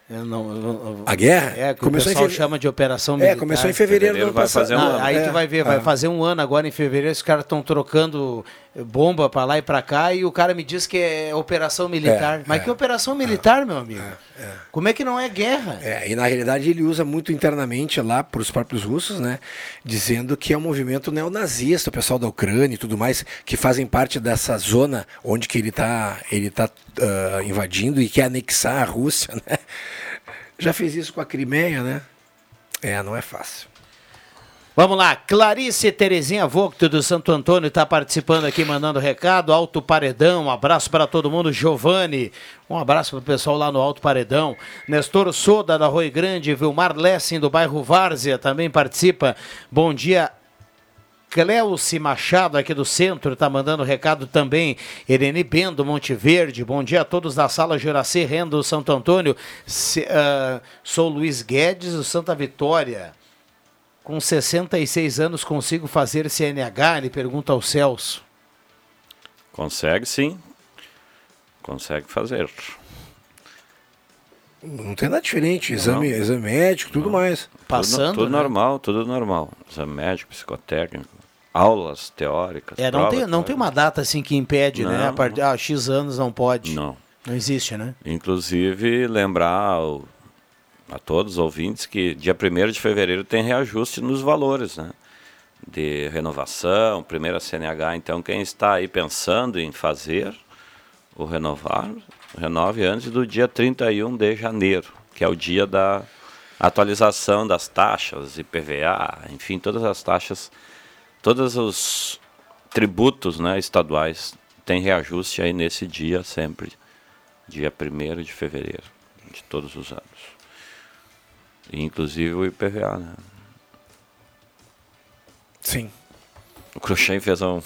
Eu não, eu- eu- A guerra? É, que Começou o em pessoal feve- chama de operação É, militar. começou em fevereiro do ano passado. um Não, ano. aí É, tu vai ver, vai é. fazer um ano agora em fevereiro, os caras estão trocando bomba pra lá e pra cá e o cara me diz que é operação militar. É, Mas é. que operação militar, meu amigo? Como é que não é guerra? É, e na realidade ele usa muito internamente lá para os próprios russos, né? Dizendo que é um movimento neonazista, o pessoal da Ucrânia e tudo mais, que fazem parte dessa zona onde que ele está ele tá, ah, invadindo e quer anexar a Rússia, né? Já fez isso com a Crimeia, né? É, não é fácil. Vamos lá, Clarice Terezinha Vocto do Santo Antônio está participando aqui, mandando recado. Alto Paredão, um abraço para todo mundo. Giovanni, um abraço para o pessoal lá no Alto Paredão. Nestor Soda da Rui Grande, Vilmar Lessing do bairro Várzea também participa. Bom dia, Cleuce Machado, aqui do centro, está mandando recado também. Irene Bendo, Monte Verde. Bom dia a todos da sala Juraci Rendo, Santo Antônio. Se- ah, sou Luiz Guedes, do Santa Vitória. Com 66 anos consigo fazer CNH? Ele pergunta ao Celso. Consegue sim. Consegue fazer. Não tem nada diferente, exame, exame médico, tudo mais. Passando, Tudo, tudo né? normal, tudo normal. Exame médico, psicotécnico, aulas teóricas. É, não prova tem, não teórica. tem uma data assim que impede, né? Não, A partir ah, X anos não pode. Não. Não existe, né? Inclusive, lembrar ao- a todos os ouvintes que dia 1 de fevereiro tem reajuste nos valores, né? De renovação, primeira CNH. Então, quem está aí pensando em fazer o renovar, renove antes do dia 31 de janeiro, que é o dia da atualização das taxas, IPVA, enfim, todas as taxas, todos os tributos né, estaduais têm reajuste aí nesse dia sempre dia 1 de fevereiro de todos os anos. Inclusive o IPVA, né? Sim. O Cruxem fez um.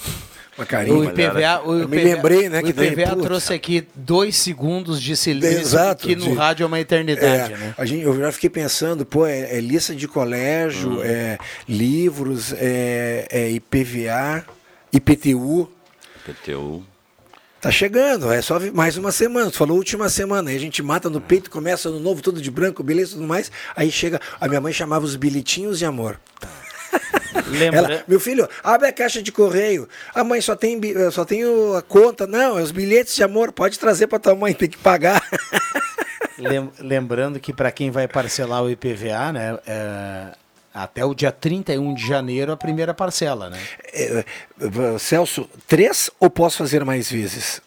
Uma carinha. O IPVA, o Eu me IPVA lembrei, né, O IPVA putz. trouxe aqui dois segundos de silêncio, Exato, que no de- rádio é uma eternidade, É, né? a gente, eu já fiquei pensando, pô, é, é lista de colégio, é livros, é, é IPVA, IPTU. PTU. Tá chegando, é só mais uma semana. Tu falou última semana, aí a gente mata no peito, começa no novo, tudo de branco, beleza, tudo mais. Aí chega, a minha mãe chamava os bilhetinhos de amor. Lembra... Ela, meu filho, abre a caixa de correio. A mãe só tem, só tem a conta. Não, é os bilhetes de amor. Pode trazer para tua mãe, tem que pagar. Lem- Lembrando que para quem vai parcelar o IPVA, né? é, até o dia 31 de janeiro a primeira parcela, né? É, Celso, três ou posso fazer mais vezes?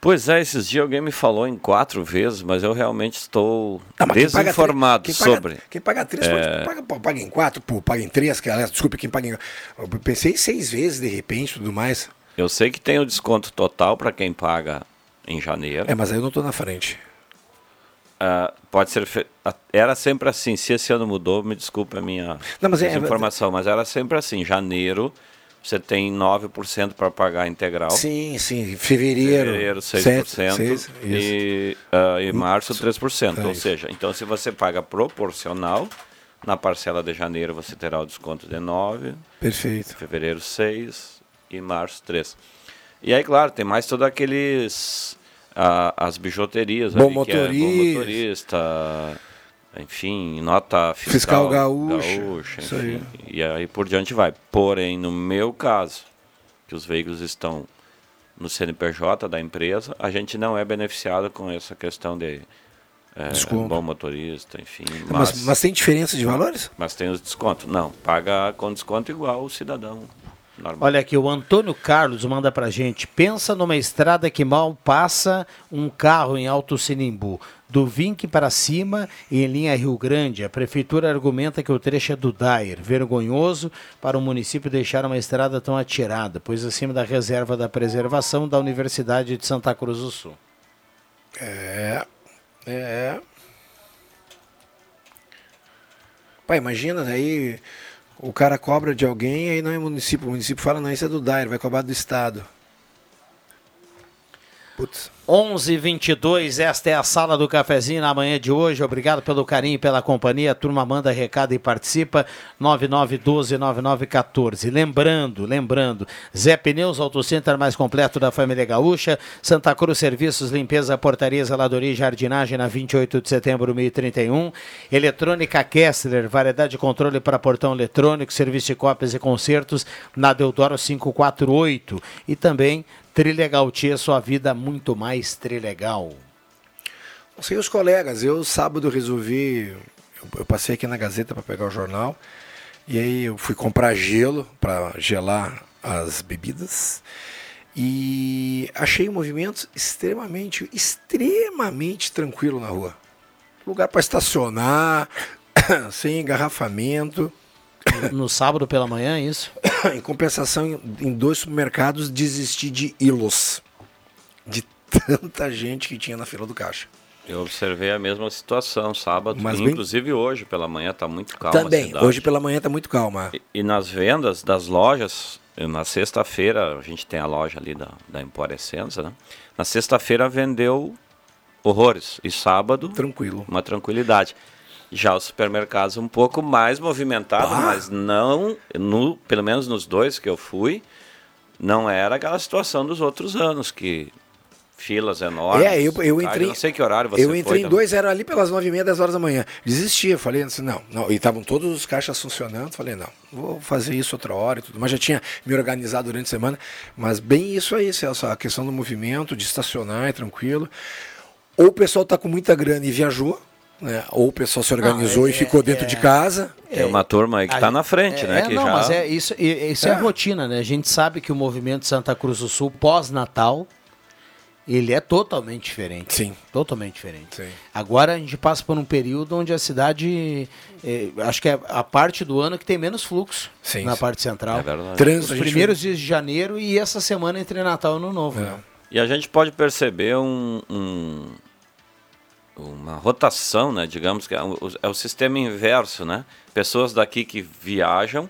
Pois é, esses dias alguém me falou em quatro vezes, mas eu realmente estou Ah, mas quem paga desinformado três- quem paga- sobre. Quem paga três, É. paga, paga em quatro, pô, paga em três, que, aliás, desculpe, quem paga em. Eu pensei seis vezes, de repente, tudo mais. Eu sei que tem o desconto total para quem paga em janeiro. É, mas aí eu não tô na frente. Ah, pode ser. fe- ah, Era sempre assim. Se esse ano mudou, me desculpe a minha Não, mas é- informação, mas era sempre assim. Janeiro, você tem 9% para pagar integral. Sim, sim. Fevereiro. Fevereiro, 6%. sete, seis, e, ah, e março, 3%. É Ou isso. seja, então se você paga proporcional, na parcela de janeiro você terá o desconto de 9%, Perfeito. fevereiro 6 e março 3. E aí, claro, tem mais todos aqueles ah, as bijuterias Bom ali, que é bom motorista. motorista, enfim, nota fiscal, Fiscal gaúcha, gaúcha, enfim, e aí por diante vai. Porém, no meu caso, que os veículos estão no CNPJ da empresa, a gente não é beneficiado com essa questão de é, bom motorista, enfim. Mas, Mas, mas tem diferença de valores? mas tem os descontos. Não, paga com desconto igual o cidadão. Normal. Olha aqui, o Antônio Carlos manda pra gente. Pensa numa estrada que mal passa um carro em Alto Sinimbu. Do Vinque para cima e em linha Rio Grande, a prefeitura argumenta que o trecho é do Dair. Vergonhoso para o município deixar uma estrada tão atirada, pois acima da reserva da preservação da Universidade de Santa Cruz do Sul. É. É. Pai, imagina, aí o cara cobra de alguém aí não é município. O município fala, não, isso é do Dair, vai cobrar do Estado. Putz. 11 22 esta é a sala do cafezinho na manhã de hoje. Obrigado pelo carinho e pela companhia. A turma manda recado e participa. 9912-9914. Lembrando, lembrando, Zé Pneus, Autocenter mais completo da família Gaúcha. Santa Cruz Serviços, Limpeza, Portaria, Zeladoria e Jardinagem na 28 de setembro, 1031. Eletrônica Kessler, variedade de controle para portão eletrônico, serviço de cópias e concertos na Deodoro 548. E também Trilegal Tia, sua vida muito mais trilegal. Sei os colegas, eu sábado resolvi, eu, passei aqui na Gazeta para pegar o jornal, e aí eu fui comprar gelo para gelar as bebidas, e achei o movimento extremamente, extremamente tranquilo na rua. Lugar para estacionar, sem engarrafamento. No sábado pela manhã, é isso? em compensação, em- dois supermercados, desisti de ilos. De tanta gente que tinha na fila do caixa. Eu observei a mesma situação sábado, Mas e bem- inclusive hoje pela manhã está muito calma Também, cidade. hoje pela manhã tá muito calma. E, e nas vendas das lojas, na sexta-feira, a gente tem a loja ali da, da Empória Essenza, né? Na sexta-feira vendeu horrores. E sábado, Tranquilo. uma tranquilidade. Já os supermercados um pouco mais movimentados, mas não, no, pelo menos nos dois que eu fui, não era aquela situação dos outros anos, que filas enormes. É, eu, eu Ah, entrei. não sei que horário você Eu foi entrei em também. dois, era ali pelas nove e meia, dez horas da manhã. Desisti, eu falei assim, não, não. E estavam todos os caixas funcionando. Falei, não, vou fazer isso outra hora e tudo. Mas já tinha me organizado durante a semana. Mas bem isso aí, Celso, a questão do movimento, de estacionar, é tranquilo. Ou o pessoal tá com muita grana e viajou, né? Ou o pessoal se organizou é- e ficou dentro de casa. Tem uma turma aí que está na frente, é, né? é, que não, já... mas é isso, isso é. É. rotina, né? A gente sabe que o movimento Santa Cruz do Sul pós-Natal ele é totalmente diferente. Sim. Totalmente diferente. Sim. Agora a gente passa por um período onde a cidade, eh, acho que é a parte do ano que tem menos fluxo Sim, na sim. parte central. É verdade. Trânsito, Os primeiros dias de janeiro e essa semana entre Natal e Ano Novo. É. né? E a gente pode perceber um, um- uma rotação, né? Digamos que é o, é o sistema inverso, né? Pessoas daqui que viajam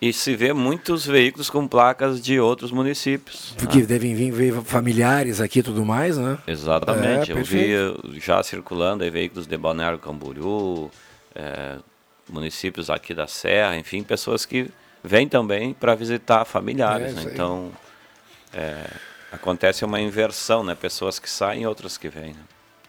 e se vê muitos veículos com placas de outros municípios. né? Porque devem vir, vir familiares aqui e tudo mais, né? Exatamente. É, eu vi já circulando aí veículos de Balneário Camboriú, eh, municípios aqui da Serra, enfim, pessoas que vêm também para visitar familiares. É, né? Então, eh, acontece uma inversão, né? Pessoas que saem e outras que vêm. né?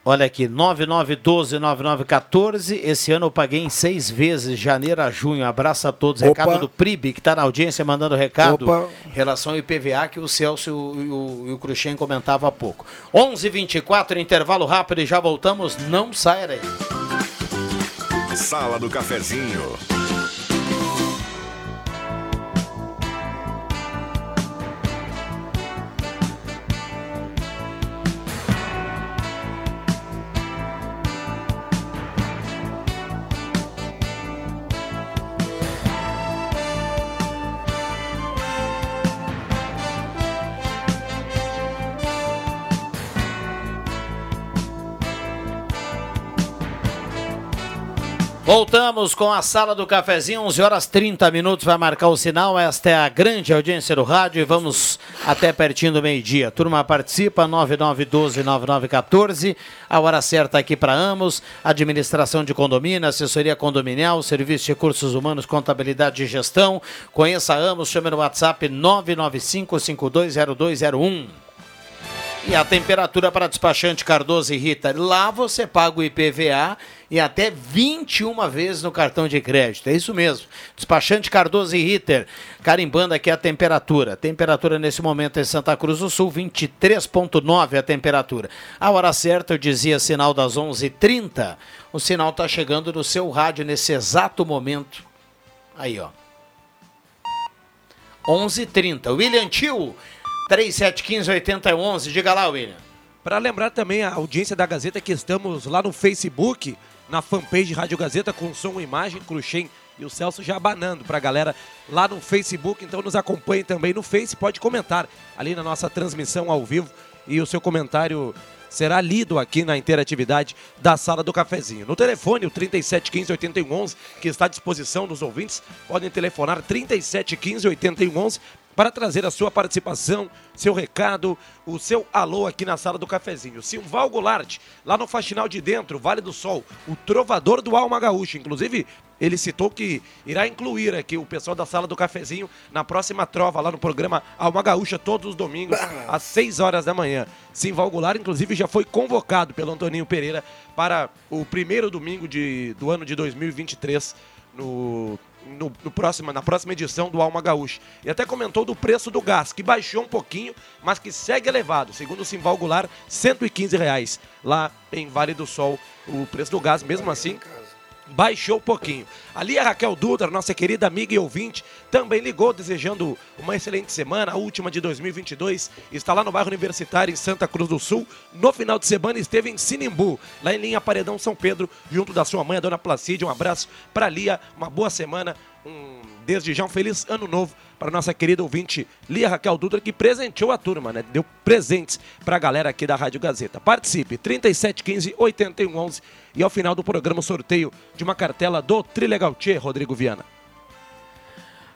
Olha aqui, 9912-9914. Esse ano eu paguei em seis vezes, janeiro a junho. Abraço a todos. Opa. Recado do PRIB, que está na audiência mandando recado. Opa. Em relação ao IPVA, que o Celso e o, o Cruxem comentavam há pouco. 11h24, intervalo rápido e já voltamos. Não saia daí. Sala do Cafezinho. Voltamos com a sala do cafezinho, 11 horas 30 minutos, vai marcar o sinal. Esta é a grande audiência do rádio e vamos até pertinho do meio-dia. Turma participa, 9912-9914. A hora certa aqui para Amos, administração de condomínio, assessoria condominial, serviço de recursos humanos, contabilidade e gestão. Conheça a Amos, chame no WhatsApp 995520201. E a temperatura para despachante Cardoso e Rita, lá você paga o IPVA e até 21 vezes no cartão de crédito. É isso mesmo. Despachante Cardoso e Ritter, carimbando aqui a temperatura. Temperatura nesse momento em Santa Cruz do Sul, 23.9 a temperatura. A hora certa, eu dizia sinal das 11h30. O sinal está chegando no seu rádio nesse exato momento. Aí, ó. 11:30. William Tio, 3715-8011. Diga lá, William. Para lembrar também a audiência da Gazeta que estamos lá no Facebook, na fanpage Rádio Gazeta com som imagem, Cruxem e o Celso já abanando para a galera lá no Facebook. Então nos acompanhe também no Face, pode comentar ali na nossa transmissão ao vivo e o seu comentário será lido aqui na interatividade da Sala do Cafezinho. No telefone, o 3715 8111, que está à disposição dos ouvintes, podem telefonar 3715 8111 para trazer a sua participação, seu recado, o seu alô aqui na sala do cafezinho. Silval Goulart, lá no Faxinal de Dentro, Vale do Sol, o trovador do Alma Gaúcha. Inclusive, ele citou que irá incluir aqui o pessoal da sala do cafezinho na próxima trova, lá no programa Alma Gaúcha, todos os domingos, às 6 horas da manhã. Simval Goulart, inclusive, já foi convocado pelo Antoninho Pereira para o primeiro domingo de, do ano de 2023 no no, no próxima, na próxima edição do Alma Gaúcha. E até comentou do preço do gás, que baixou um pouquinho, mas que segue elevado. Segundo o Simval Goulart, 115 reais lá em Vale do Sol. O preço do gás, mesmo assim, baixou um pouquinho. Ali a Raquel Dutra, nossa querida amiga e ouvinte, também ligou desejando uma excelente semana, a última de 2022. Está lá no bairro Universitário, em Santa Cruz do Sul. No final de semana esteve em Sinimbu, lá em linha Paredão São Pedro, junto da sua mãe, a dona Placídia. Um abraço para Lia, uma boa semana, um, desde já um feliz ano novo para nossa querida ouvinte Lia Raquel Dutra, que presenteou a turma, né? Deu presentes para a galera aqui da Rádio Gazeta. Participe, 3715 8111 e ao final do programa sorteio de uma cartela do Trilegal Tchê, Rodrigo Viana.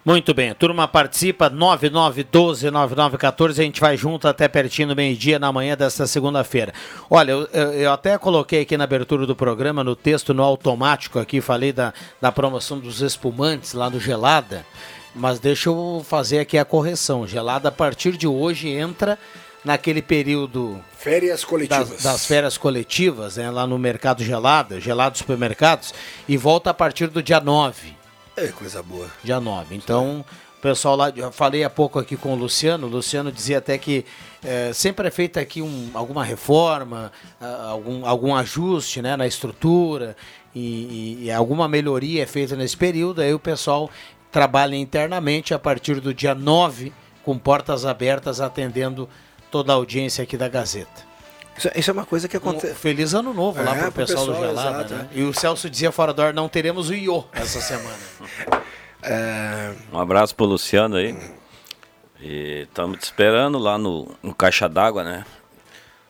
Muito bem, a turma participa 9912-9914, a gente vai junto até pertinho do meio-dia na manhã desta segunda-feira. Olha, eu, eu, eu até coloquei aqui na abertura do programa, no texto, no automático aqui, falei da, da promoção dos espumantes lá no Gelada, mas deixa eu fazer aqui a correção. Gelada, a partir de hoje, entra naquele período Férias coletivas. das, das férias coletivas, né, lá no Mercado Gelada, Gelado Supermercados, e volta a partir do dia 9 É, coisa boa. dia 9. Então, o pessoal lá, eu falei há pouco aqui com o Luciano, o Luciano dizia até que eh, sempre é feita aqui um- alguma reforma, algum, algum ajuste né, na estrutura e- e alguma melhoria é feita nesse período, aí o pessoal trabalha internamente a partir do dia 9, com portas abertas, atendendo toda a audiência aqui da Gazeta. Isso, isso é uma coisa que Um acontece. feliz ano novo lá É, pro pro pessoal, do pessoal, Gelada, exato, né? E o Celso dizia fora do ar, não teremos o Iô essa semana. É, Um abraço pro Luciano aí. E estamos te esperando lá no, no Caixa d'Água, né?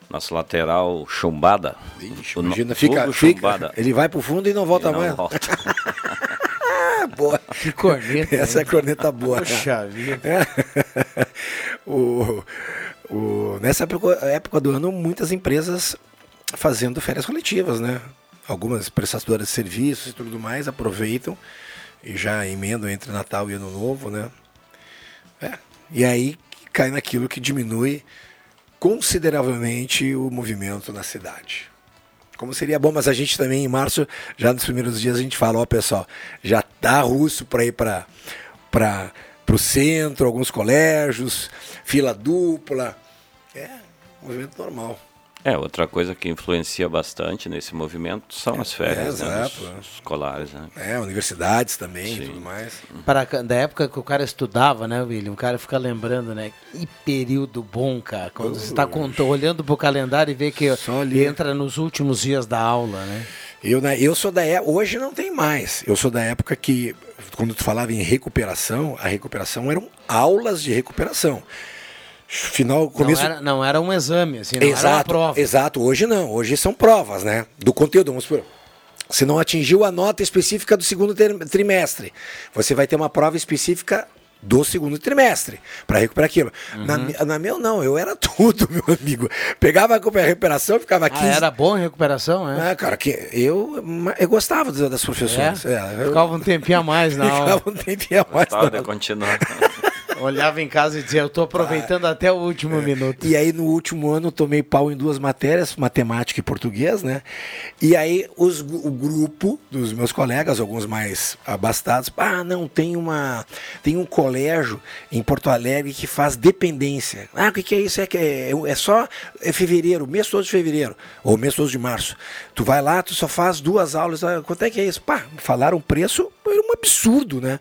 Nosso lateral chumbada. Ixi, O imagina, fica, vulgo fica, chumbada. ele vai pro fundo e não volta E não mais. volta. Boa. Que corneta. Essa é a corneta boa. Poxa vida. É. o, o, nessa época, do ano, muitas empresas fazendo férias coletivas, né? Algumas prestadoras de serviços e tudo mais aproveitam e já emendam entre Natal e Ano Novo, né? É. E aí cai naquilo que diminui consideravelmente o movimento na cidade. Como seria bom, mas a gente também em março, já nos primeiros dias, a gente fala, ó pessoal, já tá russo para ir para para o centro, alguns colégios, fila dupla. É, movimento normal. É, outra coisa que influencia bastante nesse movimento são as férias, é, né? exato, Dos- é. escolares, né? É, universidades também e Sim. tudo mais. Para, da época que o cara estudava, né, William? O cara fica lembrando, né? Que período bom, cara. Quando você está olhando pro calendário e vê que entra nos últimos dias da aula, né? Eu, né, eu sou da época, hoje não tem mais. Eu sou da época que, quando tu falava em recuperação, a recuperação eram aulas de recuperação. Final, começo. Não, era, não era um exame, assim, não era uma exato, prova. exato. Hoje não. Hoje são provas, né? Do conteúdo. Vamos supor. Você não atingiu a nota específica do segundo trimestre. Você vai ter uma prova específica do segundo trimestre para recuperar aquilo. Na, Uhum. mi- na meu não, eu era tudo, meu amigo. Pegava a recuperação, ficava 15 Ah, era bom em recuperação, é? ah, cara, que eu, eu gostava das das professoras. É? É, eu Ficava um tempinho a mais na aula. ficava um tempinho a mais. Gostava na de continuar. Olhava em casa e dizia, eu tô aproveitando até o último minuto. E aí no último ano eu tomei pau em duas matérias, matemática e português, né? E aí os, o grupo dos meus colegas, alguns mais abastados, ah, não, tem uma tem um colégio em Porto Alegre que faz dependência. Ah, o que, que é isso? É, que é, é só é fevereiro, mês todo de fevereiro, ou mês todo de março. Tu vai lá, tu só faz duas aulas, ah, quanto é que é isso? Pá, falaram um preço, era um absurdo, né?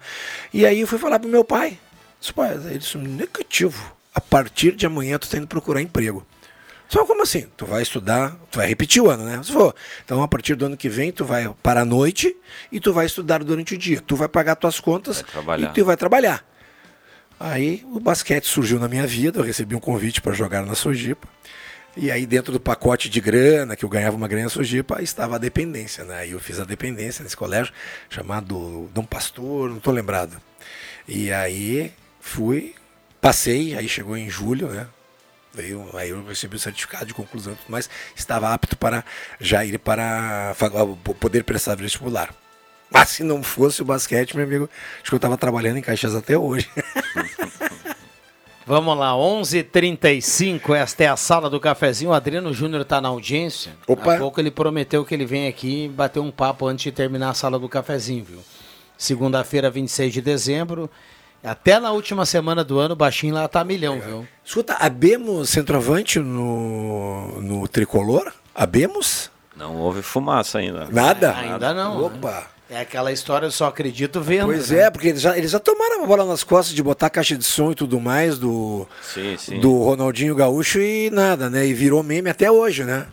E aí eu fui falar pro meu pai. Disse, pai, ele disse, negativo. A partir de amanhã tu tá indo procurar emprego. Só como assim? Tu vai estudar, tu vai repetir o ano, né? Se for, então a partir do ano que vem tu vai para a noite e tu vai estudar durante o dia. Tu vai pagar tuas contas e tu vai trabalhar. Aí o basquete surgiu na minha vida, eu recebi um convite para jogar na Sojipa. E aí dentro do pacote de grana, que eu ganhava uma grana na Sojipa, estava a dependência, né? E eu fiz a dependência nesse colégio chamado Dom Pastor, não estou lembrado. E aí fui, passei, aí chegou em julho, né? Veio, aí eu recebi o certificado de conclusão e tudo mais, estava apto para já ir para poder prestar vestibular. Mas se não fosse o basquete, meu amigo, acho que eu estava trabalhando em Caxias até hoje. Vamos lá, 11:35. Esta é a sala do cafezinho. O Adriano Júnior está na audiência. Opa. Há pouco ele prometeu que ele vem aqui bater um papo antes de terminar a sala do cafezinho, viu? Segunda-feira, 26 de dezembro. Até na última semana do ano, o baixinho lá tá milhão, viu? Escuta, abemos centroavante no, no tricolor? Abemos? Não houve fumaça ainda. Nada? Ainda não. né? Opa! É aquela história, eu só acredito vendo. Pois né? é, porque eles já, eles já tomaram a bola nas costas de botar caixa de som e tudo mais do, Sim, sim. do Ronaldinho Gaúcho e nada, né? E virou meme até hoje, né?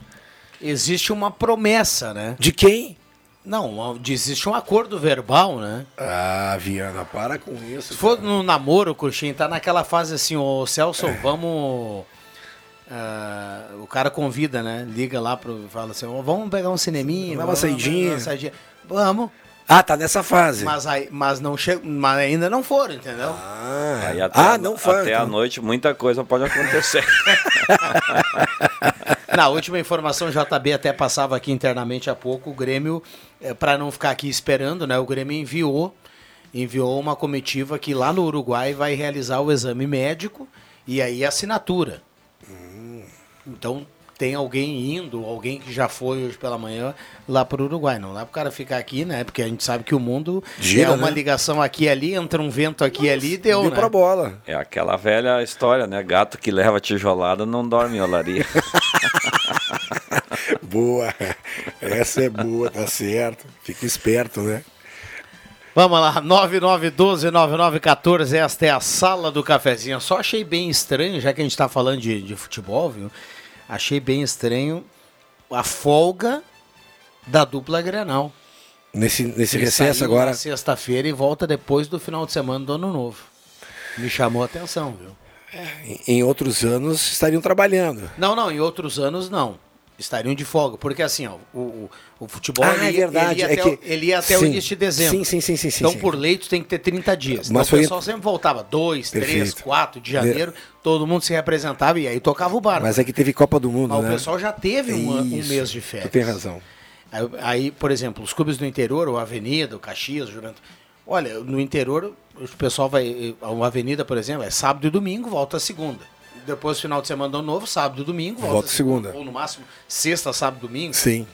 Existe uma promessa, né? De quem? Não, existe um acordo verbal, né? Ah, Viana, para com isso. Se for no namoro, Cruxinho, tá naquela fase assim, ô Celso, vamos. ah, o cara convida, né? Liga lá pro. Fala assim, ó, vamos pegar um cineminha. Dá uma vamos- saidinha. uma saidinha. Vamos. Ah, tá nessa fase. Mas, aí, mas, não che... mas ainda não foram, entendeu? Ah, Aí até, ah a- não faz. Até a então. noite muita coisa pode acontecer. Na última informação, o JB até passava aqui internamente há pouco, o Grêmio, para não ficar aqui esperando, né? O Grêmio enviou, enviou uma comitiva que lá no Uruguai vai realizar o exame médico e aí a assinatura. Então tem alguém indo, alguém que já foi hoje pela manhã lá para o Uruguai. Não dá para o cara ficar aqui, né? Porque a gente sabe que o mundo Gira, é uma né? ligação aqui e ali, entra um vento aqui e ali e deu, Deu né? pra bola. É aquela velha história, né? Gato que leva tijolada não dorme em olaria. Boa. Essa é boa, tá certo. Fica esperto, né? Vamos lá, 9912-9914, esta é a sala do cafezinho. Só achei bem estranho, já que a gente está falando de, de futebol, viu? Achei bem estranho a folga da dupla Grenal. Nesse, nesse Eles recesso agora. sexta-feira e volta depois do final de semana do Ano Novo. Me chamou a atenção, viu? Em- Em outros anos estariam trabalhando. Não, não, em outros anos não. Estariam de folga, porque assim, ó, o, o, futebol Ah, ele, é verdade, ele ia é até, que- ele ia até o início de dezembro. sim, sim, sim, sim, sim, Então, sim. por leito, tem que ter 30 dias. Mas então, foi- o pessoal sempre voltava 2, 3, Perfeito. 4 de janeiro, todo mundo se representava e aí tocava o barco. Mas é que teve Copa do Mundo, Mas né? o pessoal já teve um, um mês de férias. Tu tem razão. Aí, aí, por exemplo, os clubes do interior, o Avenida, o Caxias, o Juventude. Olha, no interior, o pessoal vai. A Avenida, por exemplo, é sábado e domingo, volta segunda. Depois, final de semana ano novo, sábado e domingo, volta, Volta segunda. Ou no máximo, sexta, sábado domingo. Sim.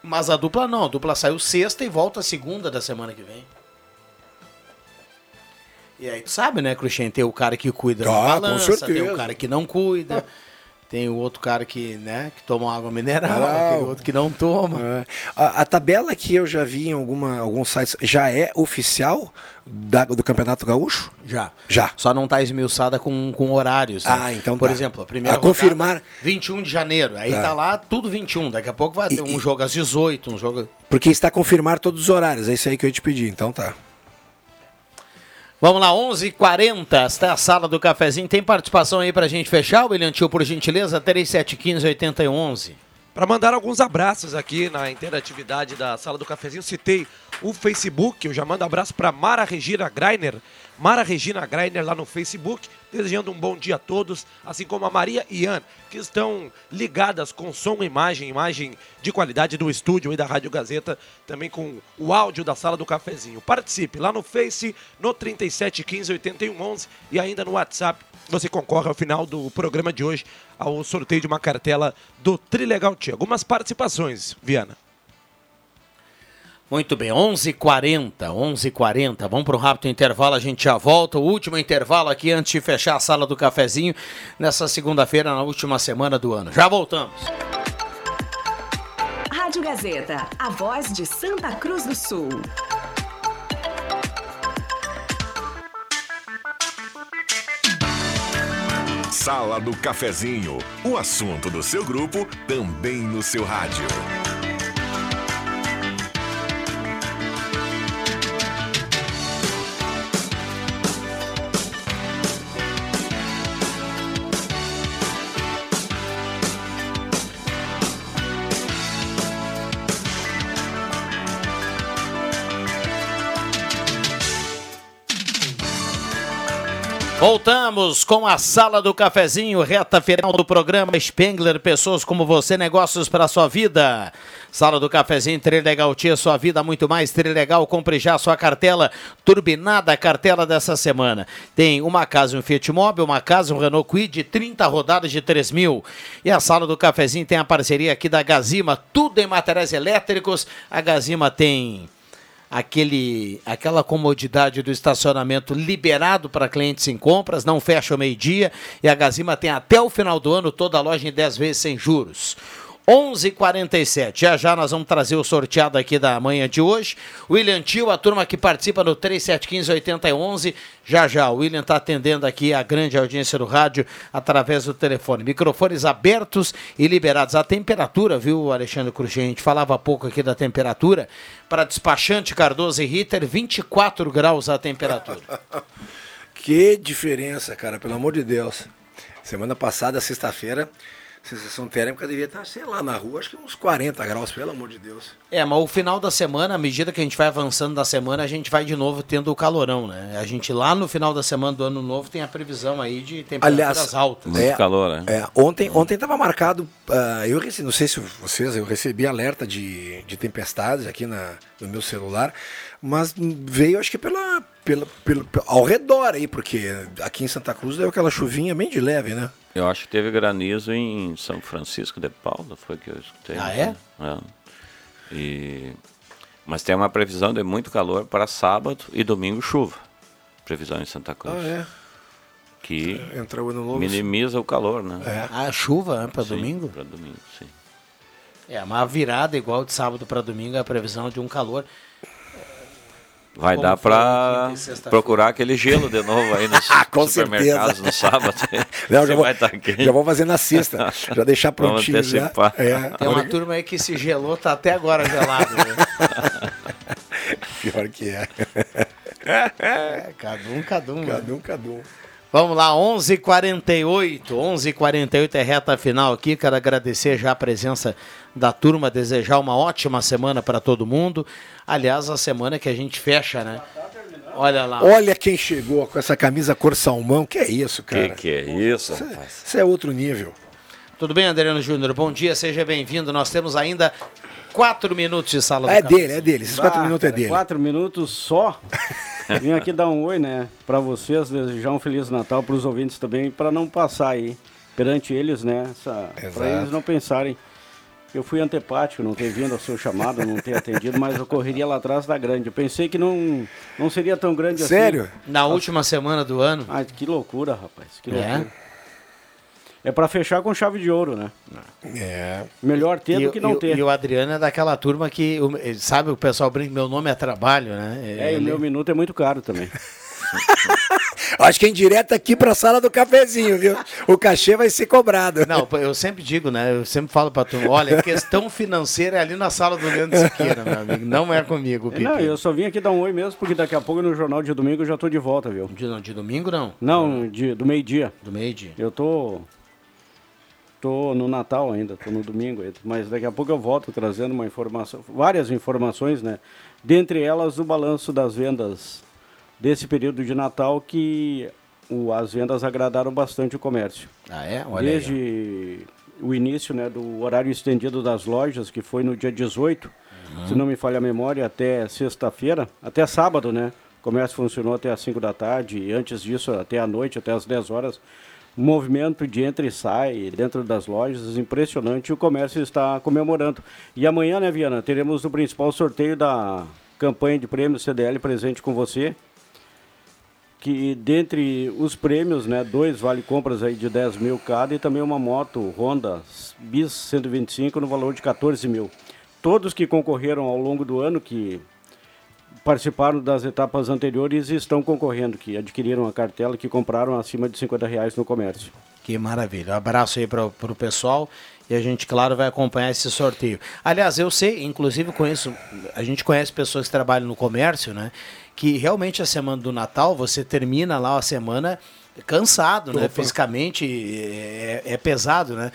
Mas a dupla não, a dupla saiu sexta e volta segunda da semana que vem. E aí tu sabe, né, Cruxem? Tem o cara que cuida da Ah, com balança, tem o cara que não cuida, tem o outro cara que, né, que toma água mineral, Ah, o- outro que não toma. É. A, a tabela que eu já vi em alguma, alguns sites já é oficial da- do Campeonato Gaúcho? Já. Já. Só não está esmiuçada com, com horários. né? Ah, então Por tá. exemplo, a primeira A confirmar- rodada, 21 de janeiro. Aí Tá. tá. lá tudo 21. Daqui a pouco vai ter um E- jogo às 18, um jogo... Porque está a confirmar todos os horários. É isso aí que eu ia te pedir. Então tá. Vamos lá, 11h40, esta é a sala do cafezinho. Tem participação aí pra gente fechar, William Tio, por gentileza? 3715-8011. Para mandar alguns abraços aqui na interatividade da Sala do Cafezinho, citei o Facebook. Eu já mando abraço para Mara Regina Greiner. Mara Regina Greiner lá no Facebook, desejando um bom dia a todos, assim como a Maria e Ian, que estão ligadas com som e imagem, imagem de qualidade do estúdio e da Rádio Gazeta, também com o áudio da Sala do Cafezinho. Participe lá no Face, no 3715 8111 e ainda no WhatsApp. Você concorre ao final do programa de hoje ao sorteio de uma cartela do Trilegal Tia. Algumas participações, Viana. Muito bem, 11h40, 11h40. Vamos para um rápido intervalo, a gente já volta. O último intervalo aqui antes de fechar a sala do cafezinho nessa segunda-feira, na última semana do ano. Já voltamos. Rádio Gazeta, a voz de Santa Cruz do Sul. Sala do Cafezinho, o assunto do seu grupo também no seu rádio. Voltamos com a Sala do Cafezinho, reta final do programa Spengler, pessoas como você, negócios para sua vida. Sala do Cafezinho, Trilegal Tia, sua vida muito mais. Trilegal, compre já sua cartela turbinada, a cartela dessa semana. Tem uma casa, um Fiat Mobi, uma casa, um Renault Kwid, 30 rodadas de 3 mil. E a Sala do Cafezinho tem a parceria aqui da Gazima, tudo em materiais elétricos. A Gazima tem aquele, aquela comodidade do estacionamento liberado para clientes em compras, não fecha ao meio-dia e a Gazima tem até o final do ano toda a loja em 10 vezes sem juros. 11:47. Já já nós vamos trazer o sorteado aqui da manhã de hoje. William Tio, a turma que participa no 3715-8011. Já já, o William está atendendo aqui a grande audiência do rádio através do telefone. Microfones abertos e liberados. A temperatura, viu, Alexandre Cruxem? A gente falava há pouco aqui da temperatura. Para despachante Cardoso e Ritter, 24 graus a temperatura. Que diferença, cara, pelo amor de Deus. Semana passada, sexta-feira, sensação térmica devia estar, sei lá, na rua, acho que uns 40 graus, pelo amor de Deus. É, mas o final da semana, à medida que a gente vai avançando da semana, a gente vai de novo tendo o calorão, né? A gente lá no final da semana do ano novo tem a previsão aí de temperaturas Aliás, altas. é, né? é, ontem ontem estava marcado, ah, eu recebi, não sei se vocês, eu recebi alerta de, de tempestades aqui na, no meu celular, mas veio acho que pela, pela, pelo, ao redor aí, porque aqui em Santa Cruz deu aquela chuvinha bem de leve, né? Eu acho que teve granizo em São Francisco de Paula, foi que eu escutei. Ah, é? É. E... Mas tem uma previsão de muito calor para sábado e domingo chuva. Previsão em Santa Cruz. Ah, é. Que Entra o ano novo. minimiza o calor, né? É. Ah, chuva né, para domingo? Para domingo, sim. É, uma virada igual de sábado para domingo é a previsão de um calor. Vai Como dar para procurar aquele gelo de novo aí nos Ah, com supermercados certeza. no sábado. Não, já vou, vai estar quente. já vou fazer na sexta, já deixar Vamos prontinho. já. antecipar. É, Tem uma turma aí que se gelou, tá até agora gelado. Né? pior que é. É, cada um, cada um. né? Cada um, cada um. Vamos lá, 11:48, 11:48 é reta final aqui. Quero agradecer já a presença da turma, desejar uma ótima semana para todo mundo. Aliás, a semana que a gente fecha, né? Olha lá. Olha quem chegou com essa camisa cor salmão. Que é isso, Que cara? que é isso, rapaz? Isso é outro nível. Tudo bem, Adriano Júnior? Bom dia, seja bem-vindo. Nós temos ainda quatro minutos de sala do É dele, é dele. Esses quatro Ah, minutos é dele. Quatro minutos só. Vim aqui dar um oi, né, para vocês, desejar um feliz Natal para os ouvintes também, para não passar aí perante eles, né, para eles não pensarem. Eu fui antepático, não ter vindo ao seu chamado, não ter atendido, mas eu correria lá atrás da grande. Eu pensei que não, não seria tão grande Sério? assim. Na última semana do ano. Ah, que loucura, rapaz. Que É? loucura. É para fechar com chave de ouro, né? É. Melhor ter E, do que não e- ter. e o Adriano é daquela turma que, o- sabe, o pessoal brinca, meu nome é trabalho, né? É, e o Ele- meu minuto é muito caro também. Acho que é indireto aqui pra sala do cafezinho, viu? O cachê vai ser cobrado. Não, eu sempre digo, né? Eu sempre falo pra turma, olha, questão financeira é ali na sala do Leandro Siqueira, meu amigo. Não é comigo, Pipi. Não, eu só vim aqui dar um oi mesmo, porque daqui a pouco no jornal de domingo eu já tô de volta, viu? De, de domingo, não? Não, de, do meio-dia. Do meio-dia. Eu tô. Tô no Natal ainda, tô no domingo ainda. Mas daqui a pouco eu volto trazendo uma informação, várias informações, né? Dentre elas o balanço das vendas desse período de Natal que o- as vendas agradaram bastante o comércio. Ah, é? Olha aí, Desde o início né, do horário estendido das lojas, que foi no dia 18, se não me falha a memória, até sexta-feira, até sábado, né? O comércio funcionou até as 5 da tarde, e antes disso, até a noite, até as 10 horas. Movimento de entra e sai dentro das lojas, impressionante, o comércio está comemorando. E amanhã, né, Viana, teremos o principal sorteio da campanha de prêmios CDL presente com você que dentre os prêmios, né, dois vale compras aí de 10 mil cada e também uma moto Honda Bis 125 no valor de 14 mil. Todos que concorreram ao longo do ano, que participaram das etapas anteriores, estão concorrendo, que adquiriram a cartela, que compraram acima de 50 reais no comércio. Que maravilha. Um abraço aí para o pessoal. E a gente, claro, vai acompanhar esse sorteio. Aliás, eu sei, inclusive conheço, a gente conhece pessoas que trabalham no comércio, né? Que realmente a semana do Natal, você termina lá a semana cansado, né? Opa. Fisicamente é, é pesado, né?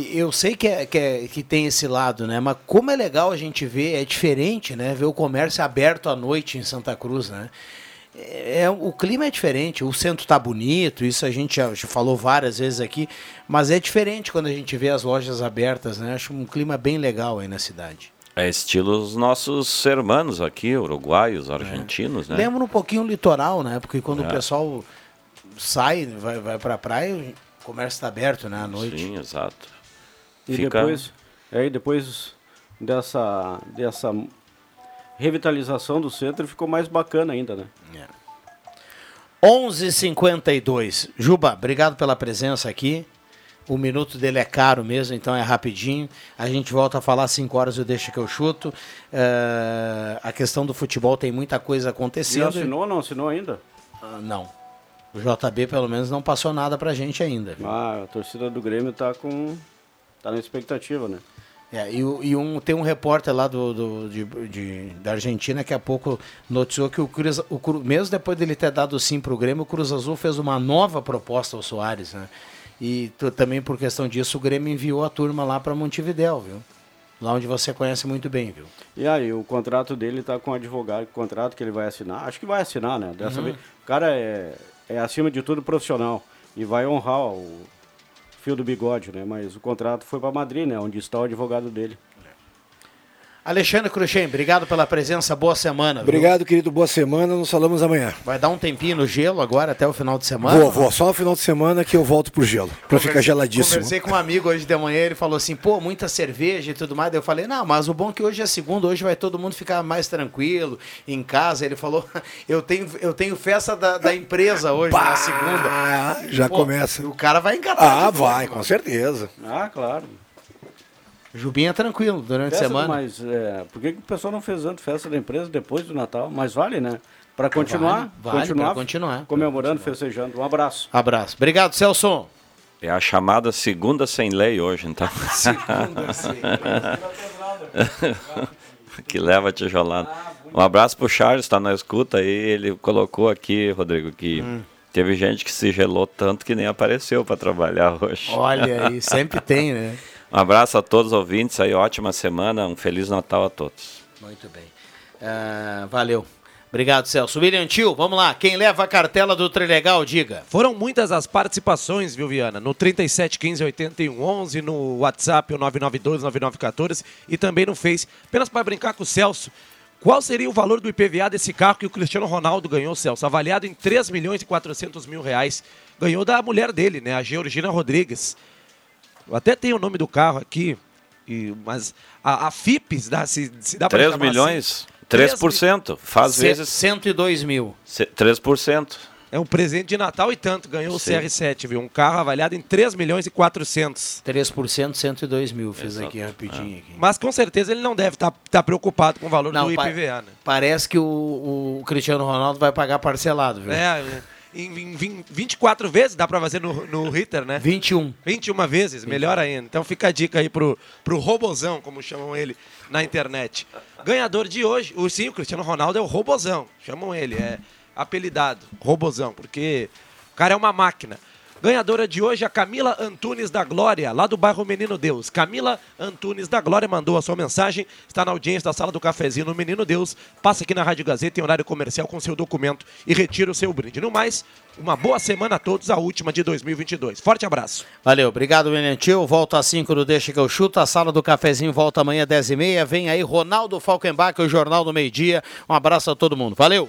Eu sei que, é, que, é- que tem esse lado, né? Mas como é legal a gente ver, é diferente, né? Ver o comércio aberto à noite em Santa Cruz, né? É, o clima é diferente, o centro tá bonito, isso a gente já, falou várias vezes aqui, mas é diferente quando a gente vê as lojas abertas, né? Acho um clima bem legal aí na cidade. É estilo os nossos hermanos aqui, uruguaios, argentinos, né? Lembra um pouquinho o litoral, né? Porque quando É. o pessoal sai, vai, vai pra praia, o comércio está aberto, né? À noite. Sim, exato. E Fica- depois, aí depois dessa, dessa revitalização do centro ficou mais bacana ainda, né? 11:52. Juba, obrigado pela presença aqui. O minuto dele é caro mesmo, então é rapidinho. A gente volta a falar às 5 horas, eu deixo que eu chuto. Eh, a questão do futebol tem muita coisa E acontecendo. assinou ou não assinou ainda? Ah, não. O JB pelo menos não passou nada pra gente ainda. viu? Ah, a torcida do Grêmio tá com. Tá na expectativa, né? É, e, e um, tem um repórter lá do, do- de, de- da Argentina que há pouco noticiou que o Cruz, o Cru- mesmo depois dele ter dado sim para o Grêmio, o Cruz Azul fez uma nova proposta ao Soares, né? E tu- também por questão disso, o Grêmio enviou a turma lá para Montevidéu, viu? Lá onde você conhece muito bem, viu? E aí, o contrato dele tá com o advogado, o contrato que ele vai assinar. Acho que vai assinar, né? Dessa Uhum. vez. O cara é, é, acima de tudo, profissional. E vai honrar o fio do bigode, né? Mas o contrato foi para Madrid, né? Onde está o advogado dele. Alexandre Cruxem, obrigado pela presença, boa semana. viu? Obrigado, querido. Boa semana. Nos falamos amanhã. Vai dar um tempinho no gelo agora, até o final de semana? Vou, vou. Só no final de semana que eu volto pro gelo. Pra ficar geladíssimo. Conversei com um amigo hoje de manhã, ele falou assim, pô, muita cerveja e tudo mais. Daí eu falei, não, mas o bom é que hoje é segunda, hoje vai todo mundo ficar mais tranquilo, em casa. Ele falou, eu tenho, eu tenho festa da, da empresa hoje, na segunda. já Pô, começa. O cara vai encatar. Ah, vai, com certeza. Ah, claro. Jubinha é tranquilo durante a Festa, semana. Mas é, por que, que o pessoal não fez antes festa da empresa depois do Natal? Mas vale, né? Para continuar, Vale, vale, continuar, pra continuar, comemorando, festejando. Um abraço. Abraço. Obrigado, Celso. É a chamada segunda sem lei hoje, então. Segunda sem que leva a tijolada. Um abraço pro Charles, tá na escuta aí. Ele colocou aqui, Rodrigo, que Hum. teve gente que se gelou tanto que nem apareceu para trabalhar hoje. Olha aí, sempre tem, né? Um abraço a todos os ouvintes aí, ótima semana, um Feliz Natal a todos. Muito bem. Ah, valeu. Obrigado, Celso. William Tio, vamos lá. Quem leva a cartela do Trilegal, diga. Foram muitas as participações, viu, Viana? No 37 15 81 11, no WhatsApp, o 992 9914 e também no Face. Apenas para brincar com o Celso. Qual seria o valor do IPVA desse carro que o Cristiano Ronaldo ganhou, Celso? Avaliado em 3 milhões e 400 mil reais. Ganhou da mulher dele, né? A Georgina Rodrigues. Eu até tenho o nome do carro aqui, e- mas a, a FIPS, dá, se, se dá pra 3 chamar milhões, assim, 3%, faz Ce- vezes 102 mil. ce- 3%. É um presente de Natal e tanto. Ganhou Sim. o CR7, viu? Um carro avaliado em 3 milhões e 400. 3%, 102 mil. Fiz aqui rapidinho. Aqui. Mas com certeza ele não deve estar preocupado com o valor do pa- IPVA, né? Parece que o, o Cristiano Ronaldo vai pagar parcelado, viu? É, em, em vin- 24 vezes dá pra fazer no, no Ritter, né? 21. 21 vezes, melhor ainda. Então fica a dica aí pro, pro Robozão, como chamam ele na internet. Ganhador de hoje, o sim, o Cristiano Ronaldo é o Robozão. Chamam ele, é apelidado, Robozão, porque o cara é uma máquina. Ganhadora de hoje, a Camila Antunes da Glória, lá do bairro Menino Deus. Camila Antunes da Glória mandou a sua mensagem, está na audiência da sala do cafezinho no Menino Deus. Passa aqui na Rádio Gazeta em horário comercial com seu documento e retira o seu brinde. No mais, uma boa semana a todos, a última de 2022. Forte abraço. Valeu, obrigado, Tio. Volta às 5 do Deixa que eu chuto. A sala do cafezinho volta amanhã às 10h30. Vem aí Ronaldo Falkenbach, o Jornal do Meio Dia. Um abraço a todo mundo. Valeu!